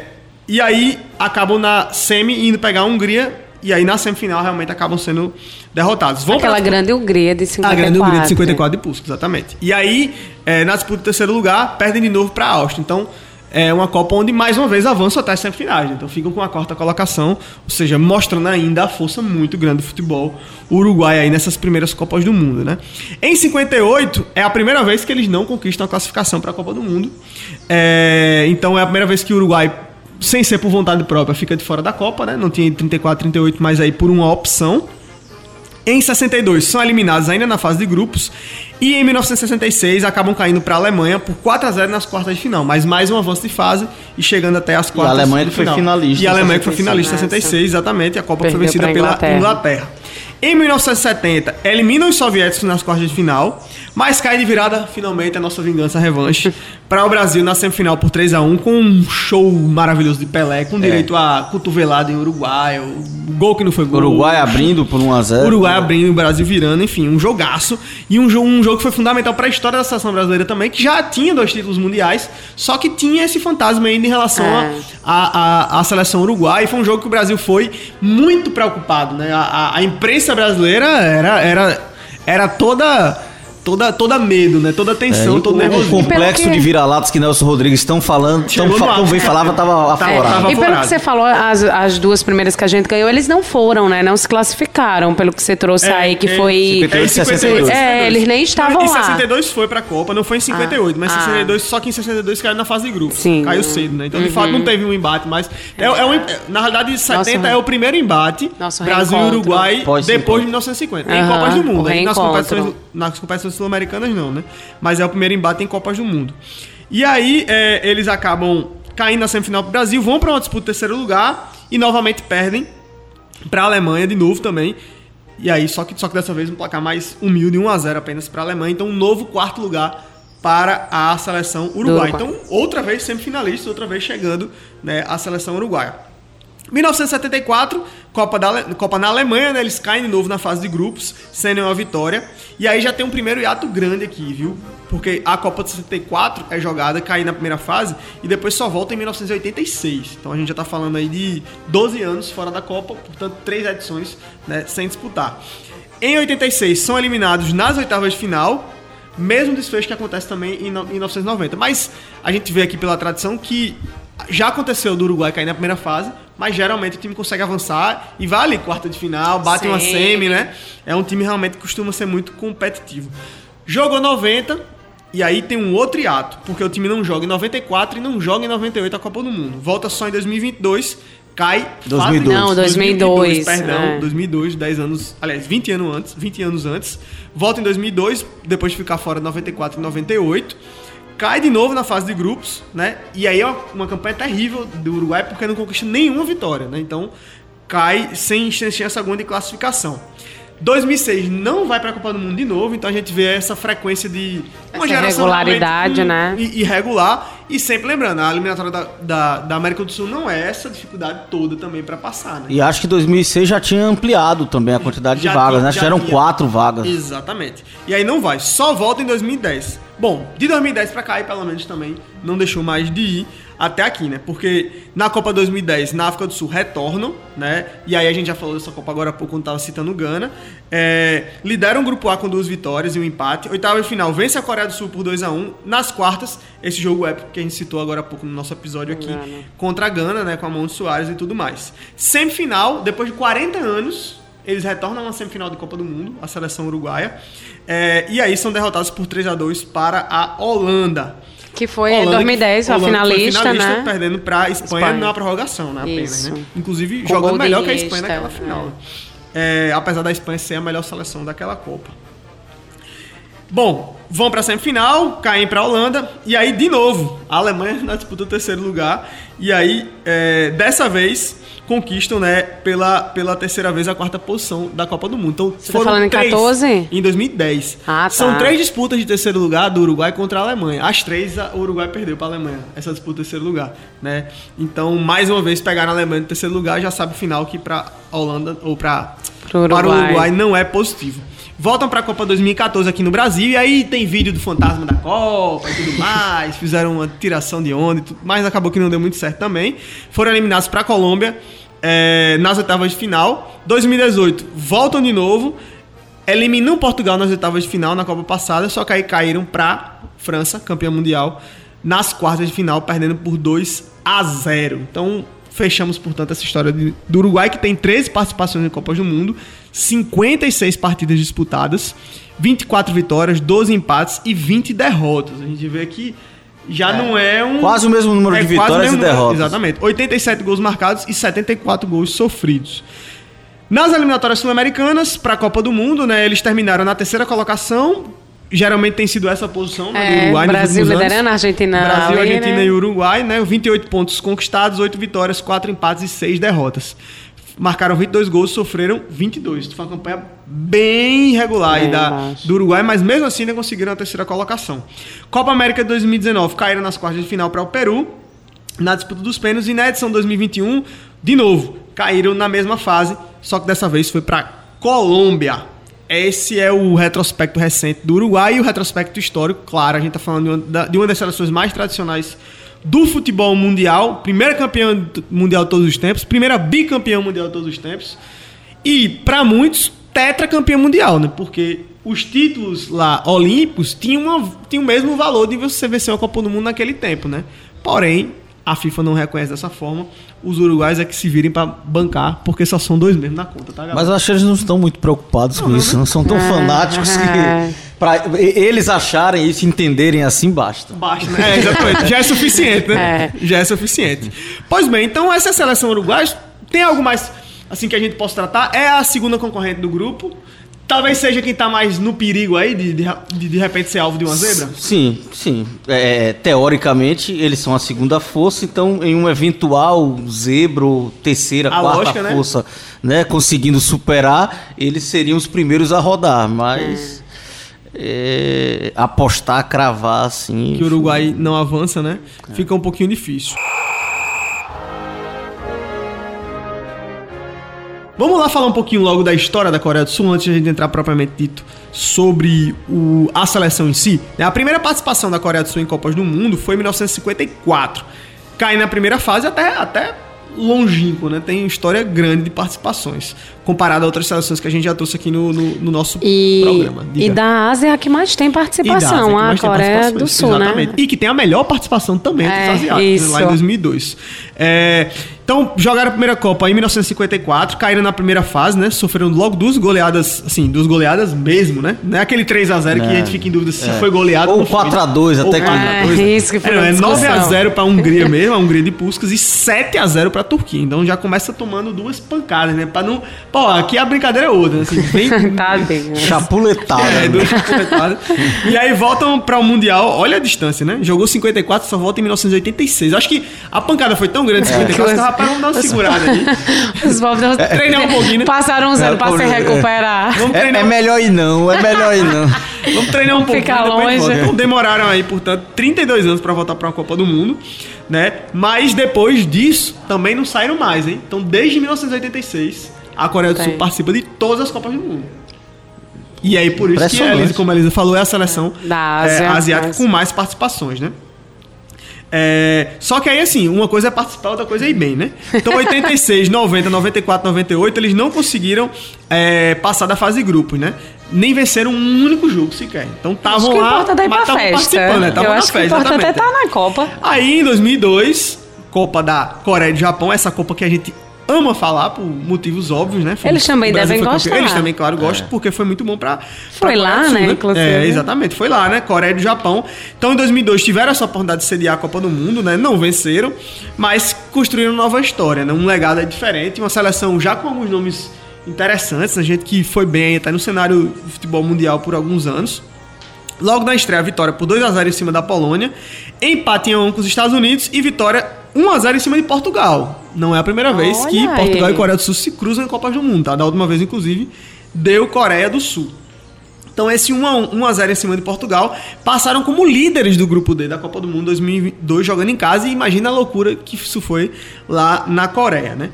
E aí acabam na semi indo pegar a Hungria. E aí na semifinal realmente acabam sendo derrotados. Vão pra Aquela grande Hungria de 54. a grande Hungria de 54 de Puskas, exatamente. E aí, é, na disputa do terceiro lugar, perdem de novo para a Áustria. Então, é uma Copa onde mais uma vez avançam até as semifinais. Então, ficam com a quarta colocação, ou seja, mostrando ainda a força muito grande do futebol uruguai aí nessas primeiras Copas do Mundo, né? Em 58, é a primeira vez que eles não conquistam a classificação para a Copa do Mundo. É, então, é a primeira vez que o Uruguai sem ser por vontade própria, fica de fora da Copa, né? Não tinha 34, 38, mas aí por uma opção. Em 62 são eliminados ainda na fase de grupos e em 1966 acabam caindo para a Alemanha por 4 a 0 nas quartas de final, mas mais um avanço de fase e chegando até as quartas. Alemanha de que foi final. finalista E a em Alemanha que foi 66. finalista em 66, exatamente. A Copa foi Perdeu vencida pra pela Inglaterra. Inglaterra. Em 1970, eliminam os soviéticos nas quartas de final, mas cai de virada finalmente a nossa vingança a revanche para o Brasil na semifinal por 3 a 1 com um show maravilhoso de Pelé, É. com direito a cotovelada em Uruguai, o gol que não foi gol. Uruguai abrindo por 1 a 0 Uruguai abrindo, o Brasil virando, enfim, um jogaço. E um jogo, um jogo que foi fundamental para a história da seleção brasileira também, que já tinha dois títulos mundiais, só que tinha esse fantasma ainda em relação É. à à seleção uruguai. E foi um jogo que o Brasil foi muito preocupado, né? A, a- a imprensa brasileira era, era, era toda, toda, toda medo, né? Toda tensão, É, todo o, o complexo que- de vira-latas que Nelson Rodrigues estão falando, tão, fa- como bem falava, tava Tava- aflorado. tava- E pelo que você falou, as, as duas primeiras que a gente ganhou, eles não foram, né? Não se classificaram, pelo que você trouxe aí, que é, foi. 58, 62. É, eles nem estavam Em lá. 62 foi pra Copa, não foi em 58, mas em Ah. 62, só que em 62 caiu na fase de grupos. Sim. Caiu cedo, né? Então, de fato, não teve um embate, mas. É, é um, na realidade, 70 Nosso- é o primeiro embate Nosso Brasil e reencontro. Uruguai Pós- depois de 1950. Em Aham, Copas do Mundo. Nas competições, nas competições sul-americanas, não, né? Mas é o primeiro embate em Copas do Mundo. E aí, é, eles acabam caindo na semifinal pro Brasil, vão pra uma disputa de terceiro lugar e novamente perdem para a Alemanha de novo também. E aí, só que, só que dessa vez um placar mais humilde, 1 a 0 apenas para a Alemanha. Então, um novo quarto lugar para a seleção uruguaia. Uruguai. Então, outra vez semifinalista, outra vez chegando né, a seleção uruguaia. 1974, Copa, da, Copa na Alemanha, né, eles caem de novo na fase de grupos, sem nenhuma vitória. E aí já tem um primeiro hiato grande aqui, viu? Porque a Copa de 64 é jogada, cai na primeira fase e depois só volta em 1986. Então a gente já tá falando aí de 12 anos fora da Copa, portanto, três edições né, sem disputar. Em 86 são eliminados nas oitavas de final, mesmo desfecho que acontece também em 1990. Mas a gente vê aqui pela tradição que já aconteceu do Uruguai cair na primeira fase, mas geralmente o time consegue avançar e vai ali quarta de final, bate uma Sim. semi, né? É um time realmente que costuma ser muito competitivo. Jogou 90 e aí tem um outro hiato, porque o time não joga em 94 e não joga em 98 a Copa do Mundo. Volta só em 2022, cai 2002. Não, 2002, perdão, é. 2002, 10 anos, aliás, 20 anos antes, 20 anos antes. Volta em 2002, depois de ficar fora de 94 e 98. Cai de novo na fase de grupos, né? E aí é uma, uma campanha terrível do Uruguai porque não conquista nenhuma vitória, né? Então, cai sem chance alguma de classificação. 2006 não vai para a Copa do Mundo de novo, então a gente vê essa frequência de Essa irregularidade, realmente, né? irregular. E sempre lembrando, a eliminatória da, da, da América do Sul não é essa dificuldade toda também para passar, né? E acho que 2006 já tinha ampliado também a quantidade Já de vagas, tinha- né? Acho que já eram tinha. quatro vagas. Exatamente. E aí não vai, só volta em 2010. Bom, de 2010 pra cá, aí pelo menos também não deixou mais de ir até aqui, né? Porque na Copa 2010, na África do Sul, retornam, né? E aí a gente já falou dessa Copa agora há pouco, quando tava citando o Gana. É, lidera um grupo A com duas vitórias e um empate. Oitava de final, vence a Coreia do Sul por 2 a 1 Nas quartas, esse jogo épico que a gente citou agora há pouco no nosso episódio aqui, contra a Gana, né? Com a mão de Soares e tudo mais. Semifinal, depois de 40 anos, eles retornam uma semifinal de Copa do Mundo, a seleção uruguaia. É, e aí são derrotados por 3 a 2 para a Holanda. Que foi em Holanda, 2010, que- a finalista, né? Perdendo para a Espanha, Espanha. na prorrogação, né? Apenas, né? Inclusive Com jogando melhor que a Espanha naquela final. É, apesar da Espanha ser a melhor seleção daquela Copa. Bom, vão para a semifinal, caem para a Holanda e aí de novo a Alemanha na disputa do terceiro lugar e aí é, dessa vez conquistam, né, pela, pela terceira vez a quarta posição da Copa do Mundo. Então, Você tá falando em 14? Em 2010. Ah, tá. São três disputas de terceiro lugar do Uruguai contra a Alemanha. As três, o Uruguai perdeu para a Alemanha, essa disputa de terceiro lugar, né? Então, mais uma vez, pegaram a Alemanha em terceiro lugar, já sabe o final que para a Holanda ou Uruguai. para o Uruguai não é positivo. Voltam para a Copa 2014 aqui no Brasil e aí tem vídeo do fantasma da Copa e tudo mais. Fizeram uma tiração de onda, mas acabou que não deu muito certo também. Foram eliminados para a Colômbia é, nas oitavas de final. 2018 voltam de novo, eliminam Portugal nas oitavas de final na Copa passada, só que aí caíram para França, campeã mundial, nas quartas de final, perdendo por 2 a 0. Então, fechamos, portanto, essa história de- do Uruguai, que tem 13 participações em Copas do Mundo, 56 partidas disputadas, 24 vitórias, 12 empates e 20 derrotas. A gente vê que já não é um. Quase o mesmo número de quase o vitórias mesmo e número, derrotas. Exatamente. 87 gols marcados e 74 gols sofridos. Nas eliminatórias sul-americanas, para a Copa do Mundo, né, eles terminaram na terceira colocação. Geralmente tem sido essa posição né, do É, Uruguai nos Brasil liderando, Argentina Brasil, ali, Argentina né? e Uruguai, né? 28 pontos conquistados, 8 vitórias, 4 empates e 6 derrotas. Marcaram 22 gols, sofreram 22. Foi uma campanha bem irregular aí da, baixo. do Uruguai, mas mesmo assim ainda conseguiram a terceira colocação. Copa América de 2019 caíram nas quartas de final para o Peru, na disputa dos pênaltis, e na edição 2021, de novo, caíram na mesma fase, só que dessa vez foi para Colômbia. Esse é o retrospecto recente do Uruguai e o retrospecto histórico, claro, a gente está falando de uma das seleções mais tradicionais do futebol mundial, primeira campeã mundial de todos os tempos, primeira bicampeã mundial de todos os tempos, e para muitos, tetracampeã mundial, né? Porque os títulos lá olímpicos tinham, uma, tinham o mesmo valor de você vencer uma Copa do Mundo naquele tempo, né? Porém, a FIFA não reconhece dessa forma. Os uruguais é que se virem para bancar, porque só são dois mesmo na conta, tá, galera? Mas eu acho que eles não estão muito preocupados com isso, não são tão fanáticos é. que pra e- eles acharem isso, entenderem assim, basta. Baixa, né? É, exatamente. Já é suficiente, né? Já é suficiente. Pois bem, então essa é a seleção uruguaia. Tem algo mais assim que a gente possa tratar? É a segunda concorrente do grupo. Talvez seja quem tá mais no perigo aí de de, de, repente ser alvo de uma zebra. Sim, sim. É, teoricamente, eles são a segunda força, então em um eventual zebra, terceira, A quarta lógica, né? força, né, conseguindo superar, eles seriam os primeiros a rodar, mas é, apostar, cravar assim. Que o Uruguai não avança, né? Fica um pouquinho difícil. Vamos lá falar um pouquinho logo da história da Coreia do Sul, antes de a gente entrar propriamente dito sobre o- a seleção em si. A primeira participação da Coreia do Sul em Copas do Mundo foi em 1954. Cai na primeira fase até, até longínquo, né? Tem história grande de participações, comparado a outras seleções que a gente já trouxe aqui no, no- no nosso E, programa. e Diga. da Ásia é a que mais tem E Ásia, participação, a mais Coreia do Sul, exatamente. né? E que tem a melhor participação também É, os asiáticos, né, isso. lá em 2002. É, então, jogaram a primeira Copa em 1954, caíram na primeira fase, né? Sofreram logo duas goleadas, assim, duas goleadas mesmo, né? Não é aquele 3x0 que a gente fica em dúvida se foi goleado Ou não foi. 4 a 2 Ou até que- 4 a 2, É, né? isso que foi É, não, é discussão. 9x0 pra Hungria mesmo, a Hungria de Puskas, e 7x0 pra Turquia. Então já começa tomando duas pancadas, né? Pra não. Pô, aqui a brincadeira é outra, assim, bem, Tá bem. Chapuletada. é, né? duas. E aí voltam para o Mundial. Olha a distância, né? Jogou 54, só volta em 1986. Acho que a pancada foi tão grande em 54 que, rapaz, vamos dar uma segurada ali. Os pobres Treinar um pouquinho, né? passaram um zero É, pra se por- recuperar. É, é melhor ir não, é melhor ir não. vamos treinar um pouquinho. ficar depois longe. Então demoraram aí, portanto, 32 anos para voltar para uma Copa do Mundo, né? Mas depois disso, também não saíram mais, hein? Então, desde 1986, a Coreia do Sul Tem. participa de todas as Copas do Mundo. E aí, por isso que a. Elisa, como a Elisa falou, é a seleção Da é, Ásia, asiática mas- com mais participações, né? É, só que aí, assim, uma coisa é participar, outra coisa é ir bem, né? Então, 86, 90, 94, 98, eles não conseguiram é, passar da fase de grupos, né? Nem venceram um único jogo sequer. Então, estavam que lá, mas estavam participando, né? Tavam Eu na acho que festa, importa até exatamente. estar na Copa. Aí, em 2002, Copa da Coreia e do Japão, essa Copa que a gente ama falar por motivos óbvios, né? Foi- Eles também devem campeão. gostar. Eles também, claro, gostam, porque foi muito bom pra. Foi pra lá, do Sul, né, inclusive. É, exatamente, foi lá, né? Coreia e do Japão. Então, em 2002, tiveram essa oportunidade de sediar a Copa do Mundo, né? Não venceram, mas construíram uma nova história, né? Um legado diferente, uma seleção já com alguns nomes interessantes, a gente que foi bem até no cenário do futebol mundial por alguns anos. Logo na estreia, vitória por 2 a 0 em cima da Polônia, empate em 1 com os Estados Unidos e vitória 1 a 0 em cima de Portugal. Não é a primeira vez Olha que Portugal aí. e Coreia do Sul se cruzam em Copas do Mundo, tá? Da última vez, inclusive, deu Coreia do Sul. Então esse 1 a 1, 1 a 0 em cima de Portugal passaram como líderes do grupo D da Copa do Mundo 2022 jogando em casa e imagina a loucura que isso foi lá na Coreia, né?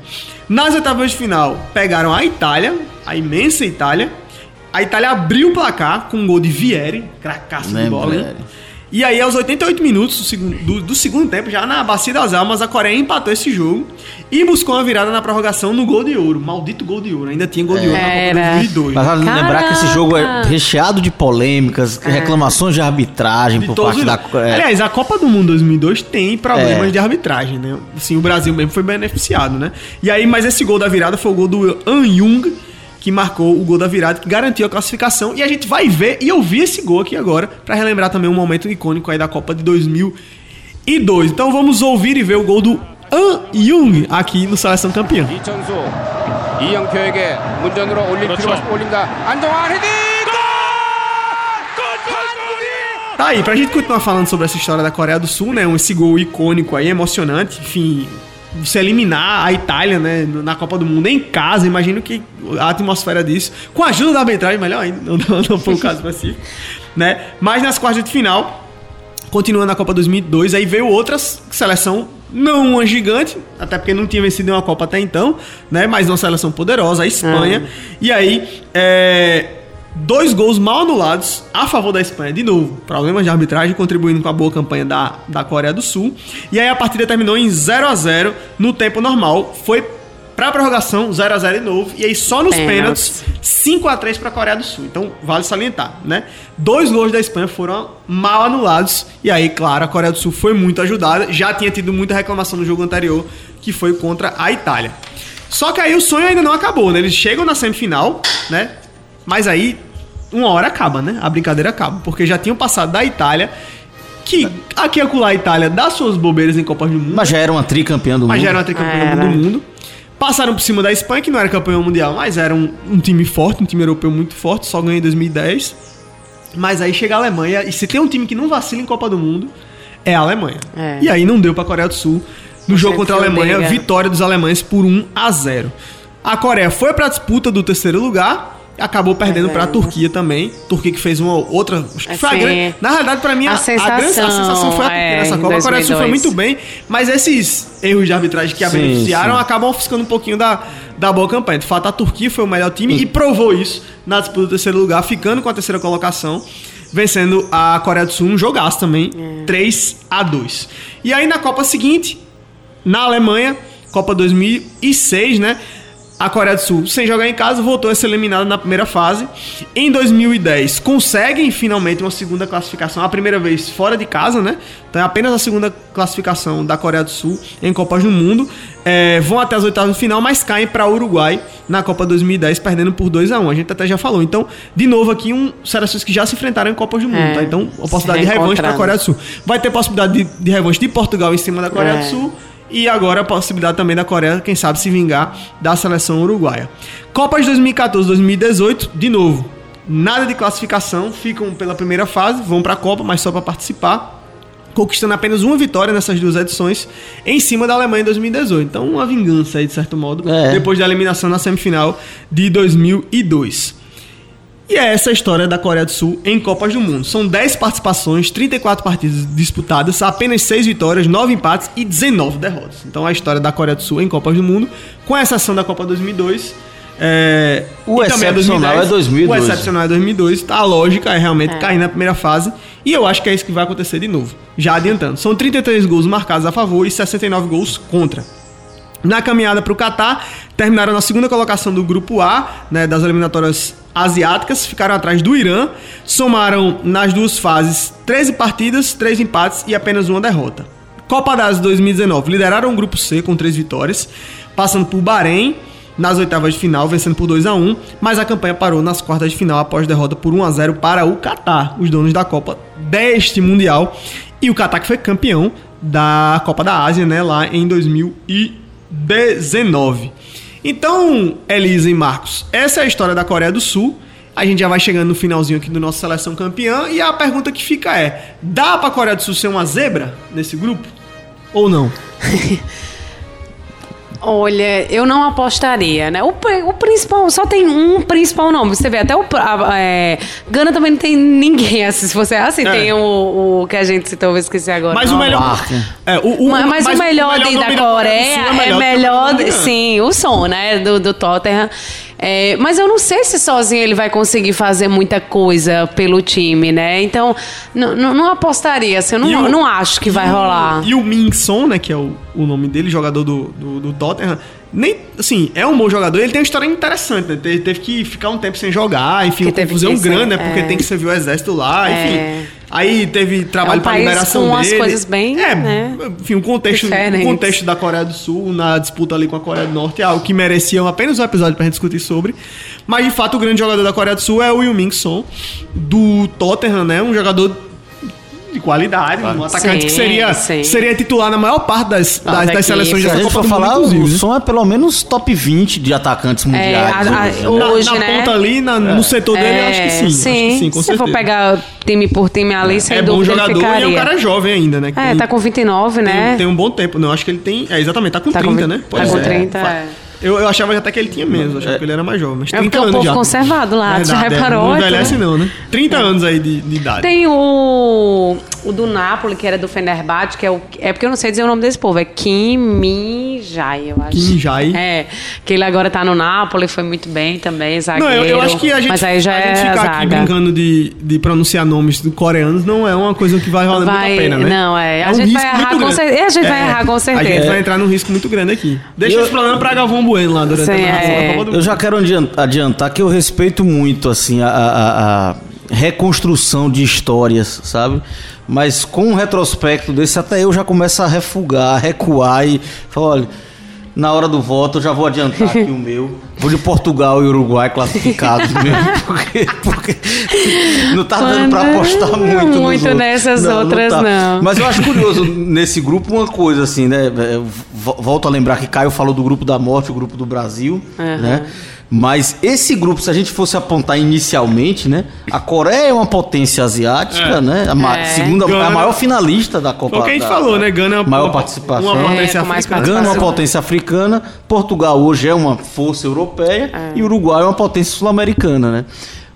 Nas oitavas de final pegaram a Itália, a imensa Itália. A Itália abriu o placar com um gol de Vieri, cracaço de bola, Vieri? né? E aí, aos 88 minutos do segundo, do, do segundo tempo, já na Bacia das Almas, a Coreia empatou esse jogo e buscou uma virada na prorrogação no gol de ouro. Maldito gol de ouro. Ainda tinha gol de ouro na Copa Era. 2002. Mas vale lembrar que esse jogo é recheado de polêmicas, reclamações de arbitragem De por parte os da. lados. é, Aliás, a Copa do Mundo 2002 tem problemas É. de arbitragem, né? Assim, o Brasil mesmo foi beneficiado, né? E aí, mas esse gol da virada foi o gol do An Jung, que marcou o gol da virada, que garantiu a classificação. E a gente vai ver e ouvir esse gol aqui agora, pra relembrar também um momento icônico aí da Copa de 2002. Então vamos ouvir e ver o gol do An Jung aqui no Seleção Campeã. 이천수 이영표에게 문전으로 올릴 필요가 있- 올린다 안정환 헤딩 Tá aí, pra gente continuar falando sobre essa história da Coreia do Sul, né? um- Esse gol icônico aí, emocionante, enfim. você eliminar a Itália, né, na Copa do Mundo em casa, imagino que a atmosfera disso, com a ajuda da arbitragem, melhor ainda, não, não, não foi o caso específico, né? Mas nas quartas de final, continuando na Copa 2002, aí veio outra seleção, não uma gigante, até porque não tinha vencido uma Copa até então, né? Mas uma seleção poderosa, a Espanha. E aí, é, dois gols mal anulados a favor da Espanha. De novo, problemas de arbitragem contribuindo com a boa campanha da, da Coreia do Sul. E aí a partida terminou em 0 a 0 no tempo normal. Foi pra prorrogação, 0 a 0 de novo. E aí só nos Pênaltis. pênaltis 5 a 3 para a Coreia do Sul. Então, vale salientar, né? Dois gols da Espanha foram mal anulados. E aí, claro, a Coreia do Sul foi muito ajudada. Já tinha tido muita reclamação no jogo anterior, que foi contra a Itália. Só que aí o sonho ainda não acabou, né? Eles chegam na semifinal, né? Mas aí, uma hora acaba, né? A brincadeira acaba. Porque já tinham passado da Itália, que aqui e acolá a Itália dá suas bobeiras em Copas do Mundo. Mas já era uma tricampeã do Mas mundo. já era uma tricampeã Era. do mundo. Passaram por cima da Espanha, que não era campeão mundial, mas era um, um time forte, um time europeu muito forte, só ganhou em 2010. Mas aí chega a Alemanha, e se tem um time que não vacila em Copa do Mundo, é a Alemanha. É. E aí não deu pra Coreia do Sul. No jogo contra a Alemanha, vitória dos alemães por 1 a 0. A Coreia foi pra disputa do terceiro lugar, acabou perdendo pra Perdendo. Turquia também. Turquia que fez uma outra. Acho que foi a grande. Na realidade, pra mim, a, a a grande a sensação, sensação foi a Turquia é, nessa Copa. A Coreia do Sul foi 2002. muito bem, mas esses erros de arbitragem que a Sim, beneficiaram sim. acabam ofuscando um pouquinho da, da boa campanha. De fato, a Turquia foi o melhor time e provou isso na disputa do terceiro lugar, ficando com a terceira colocação, vencendo a Coreia do Sul um jogaço também, 3 a 2 E aí na Copa seguinte, na Alemanha, Copa 2006, né? A Coreia do Sul, sem jogar em casa, voltou a ser eliminada na primeira fase. Em 2010, conseguem finalmente uma segunda classificação, a primeira vez fora de casa, né? Então é apenas a segunda classificação da Coreia do Sul em Copas do Mundo. É, vão até as oitavas de final, mas caem para o Uruguai na Copa 2010, perdendo por 2 a 1 A gente até já falou. Então, de novo aqui, um seleções que já se enfrentaram em Copas do Mundo, É, tá? Então, a possibilidade de revanche para a. Coreia do Sul. Vai ter possibilidade de, de revanche de Portugal em cima da Coreia É. do Sul. E agora a possibilidade também da Coreia, quem sabe, se vingar da seleção uruguaia. Copas de 2014 2018, de novo, nada de classificação, ficam pela primeira fase, vão para a Copa, mas só para participar. Conquistando apenas uma vitória nessas duas edições em cima da Alemanha em 2018. Então, uma vingança aí, de certo modo, É. depois da eliminação na semifinal de 2002. E é essa a história da Coreia do Sul em Copas do Mundo. São 10 participações, 34 partidas disputadas, apenas 6 vitórias, 9 empates e 19 derrotas. Então a história da Coreia do Sul em Copas do Mundo, com exceção da Copa 2002. É, O e também a excepcional é 2002. O excepcional é 2002. Tá, a lógica é realmente cair na primeira fase. E eu acho que é isso que vai acontecer de novo. Já adiantando. São 33 gols marcados a favor e 69 gols contra. Na caminhada para o Catar, terminaram na segunda colocação do grupo A, né, das eliminatórias asiáticas, ficaram atrás do Irã, somaram nas duas fases 13 partidas, 3 empates e apenas uma derrota. Copa da Ásia 2019, lideraram o grupo C com 3 vitórias, passando por Bahrein nas oitavas de final, vencendo por 2 a 1 mas a campanha parou nas quartas de final após derrota por 1 a 0 para o Catar, os donos da Copa deste Mundial, e o Catar que foi campeão da Copa da Ásia, né, lá em 2019. Então, Elisa e Marcos, essa é a história da Coreia do Sul. A gente já vai chegando no finalzinho aqui do nosso seleção campeã e a pergunta que fica é: dá pra Coreia do Sul ser uma zebra nesse grupo ou não? Olha, eu não apostaria, né? O, o principal, só tem um principal nome. Você vê, até o. a- é, Gana também não tem ninguém assim. Se você. Assim, É. tem o, o que a gente citou, eu esqueci agora. Mas o Não. melhor. Parker. É, o, o- Ma- mas, o melhor, de- nome da Coreia Sul é o melhor, de- do Gana. sim, o som, né, do, do Tottenham. É, mas eu não sei se sozinho ele vai conseguir fazer muita coisa pelo time, né? Então, não apostaria, assim, eu não, o- não acho que vai o- rolar. E o Minson, né, que é o, o nome dele, jogador do, do, do Tottenham, nem, assim, é um bom jogador, ele tem uma história interessante, né? Teve, teve que ficar um tempo sem jogar, enfim, que ser- grande, né? Porque é. tem que servir o exército lá, enfim. É. Aí teve trabalho É um país liberação com as dele. coisas bem, É, né, enfim, o contexto, o diferentes. contexto da Coreia do Sul na disputa ali com a Coreia do Norte é algo que merecia apenas um episódio pra gente discutir sobre. Mas, de fato, o grande jogador da Coreia do Sul é o Yoo Min-son, do Tottenham, né? Um jogador de qualidade, um atacante Sim, que seria, sim. seria titular na maior parte das, das, das equipes. seleções Se a dessa gente Copa for do falar, o né? som é pelo menos top 20 de atacantes mundiais. É, a- a- hoje, né? Na, na né? ponta ali, na- no setor dele, eu acho que sim. acho que sim, com É, se for certeza. pegar time por time ali, sem é bom dúvida jogador ele e é um cara jovem ainda, né? que É, tem- tá com 29, tem, né? tem um bom tempo. Não, acho que ele tem. É, exatamente, tá com Tá com 30, vi- né? tá Pois com é. 30, Fa- é. Eu, eu achava até que ele tinha menos, eu achava que ele era mais jovem. Mas É 30 porque é um anos povo já. conservado lá, já Verdade, é, reparou, Não é, envelhece, não, né? 30 anos aí de, de idade. Tem o, o do Napoli, que era do Fenerbahçe, que é o. É porque eu não sei dizer o nome desse povo, é Kim Min Jae, eu acho. Kim Jae. É. Que ele agora tá no Napoli, foi muito bem também, Não, zagueiro. eu, eu acho que a gente, Mas aí já a é gente a ficar aqui zaga. brincando de, de pronunciar nomes do coreanos não é uma coisa que vai valer Vai- muito a pena, né? não, é. A um gente vai errar é, a gente vai errar com A certeza. gente vai entrar num risco muito grande aqui. Deixa Eu- esse problema pra Galvão Bueno lá durante Sim, a narração é. da Copa do Eu já quero adian- adiantar que eu respeito muito assim a, a- a reconstrução de histórias, sabe? Mas com um retrospecto desse, até eu já começo a refugar, a recuar e falar, olha, na hora do voto eu já vou adiantar aqui o meu. Vou de Portugal e Uruguai classificados mesmo, porque, porque não tá dando pra Quando- apostar muito muito nessas outras, não. Mas eu acho curioso nesse grupo uma coisa assim, né? Vo- Volto a lembrar que Caio falou do grupo da morte, o grupo do Brasil, Aham. né? Mas esse grupo, se a gente fosse apontar inicialmente, né? A Coreia é uma potência asiática, É. né? A ma- É. segunda, Gana- a maior finalista da Copa. O que a gente da- falou, né? Gana é uma- maior participação. uma potência É, com mais africana. Gana é uma potência africana, Portugal hoje é uma força europeia e Uruguai é uma potência sul-americana, né?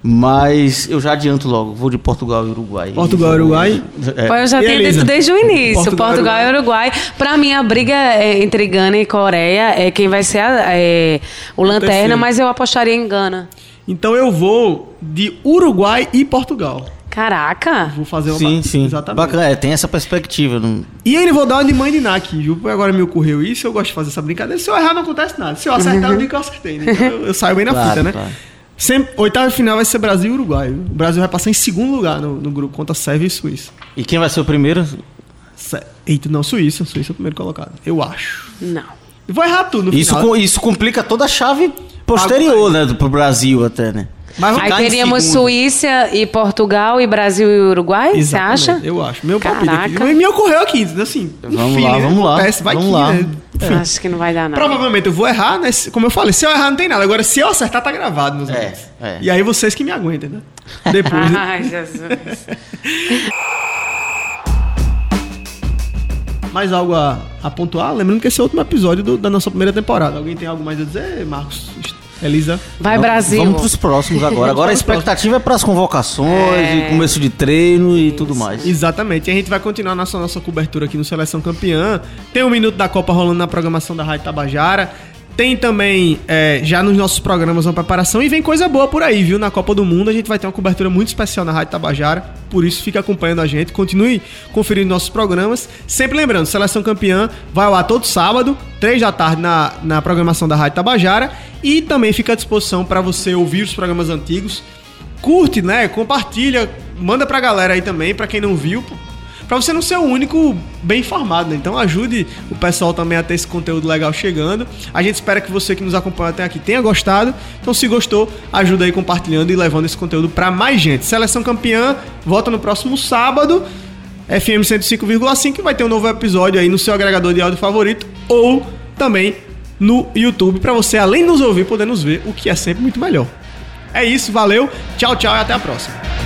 Mas eu já adianto logo, vou de Portugal e Uruguai. Portugal e Uruguai. É. Eu já E Elisa? dito desde o início, Portugal Portugal, e e Uruguai. Pra mim, a briga é entre Gana e Coreia é quem vai ser a- é, o Lanterna, mas eu apostaria em Gana. Então eu vou de Uruguai e Portugal. Caraca! Vou fazer uma Sim, sim. Exatamente. Bacana, é, tem essa perspectiva. Não... E ainda vou dar uma de mãe de Ná aqui, viu? Porque agora me ocorreu isso, eu gosto de fazer essa brincadeira. Se eu errar, não acontece nada. Se eu acertar, eu digo que eu acertei, né? Então eu, eu saio bem na Claro, fita, né? claro. Sempre, oitava final vai ser Brasil e Uruguai. O Brasil vai passar em segundo lugar no, no grupo contra Sérvia e Suíça. E quem vai ser o primeiro? Sé- Eita, não, Suíça. Suíça é o primeiro colocado. Eu acho. Não. Vou errar tudo no Isso, final. co- isso complica toda a chave posterior, né? do- Pro Brasil até, né? Mas Aí teríamos. Suíça e Portugal e Brasil e Uruguai, você Exatamente, acha? Eu acho. Meu palpite aqui. Caraca. Me ocorreu aqui, assim. Vamos lá, né? vamos lá, vai vamos que, lá. né? Eu acho que não vai dar nada. Provavelmente eu vou errar, né? Como eu falei, se eu errar não tem nada. Agora, se eu acertar, tá gravado nos É, ouvintes. é. E aí vocês que me aguentem, né? Depois. né? Ai, Jesus. Mais algo a, a pontuar? Lembrando que esse é o último episódio do- da nossa primeira temporada. Alguém tem algo mais a dizer, Marcos? Elisa? Vai, Brasil. Vamos pros próximos agora. Agora a expectativa é pras convocações, e começo de treino e tudo mais. Exatamente. E a gente vai continuar nossa, nossa cobertura aqui no Seleção Campeã. Tem um minuto da Copa rolando na programação da Rádio Tabajara. Tem também, é, já nos nossos programas, uma preparação. E vem coisa boa por aí, viu? Na Copa do Mundo a gente vai ter uma cobertura muito especial na Rádio Tabajara. Por isso, fique acompanhando a gente. Continue conferindo nossos programas. Sempre lembrando, Seleção Campeã vai ar todo sábado, 3 da tarde, na, na programação da Rádio Tabajara. E também fica à disposição para você ouvir os programas antigos curte, né? Compartilha, manda pra galera aí também, pra quem não viu, pô, pra você não ser o único bem informado, né? Então ajude o pessoal também a ter esse conteúdo legal chegando. A gente espera que você que nos acompanha até aqui tenha gostado. Então se gostou, ajuda aí compartilhando e levando esse conteúdo pra mais gente. Seleção campeã, volta no próximo sábado. FM 105,5 vai ter um novo episódio aí no seu agregador de áudio favorito ou também no YouTube pra você além de nos ouvir poder nos ver, o que é sempre muito melhor. É isso, valeu, tchau, tchau e até a próxima.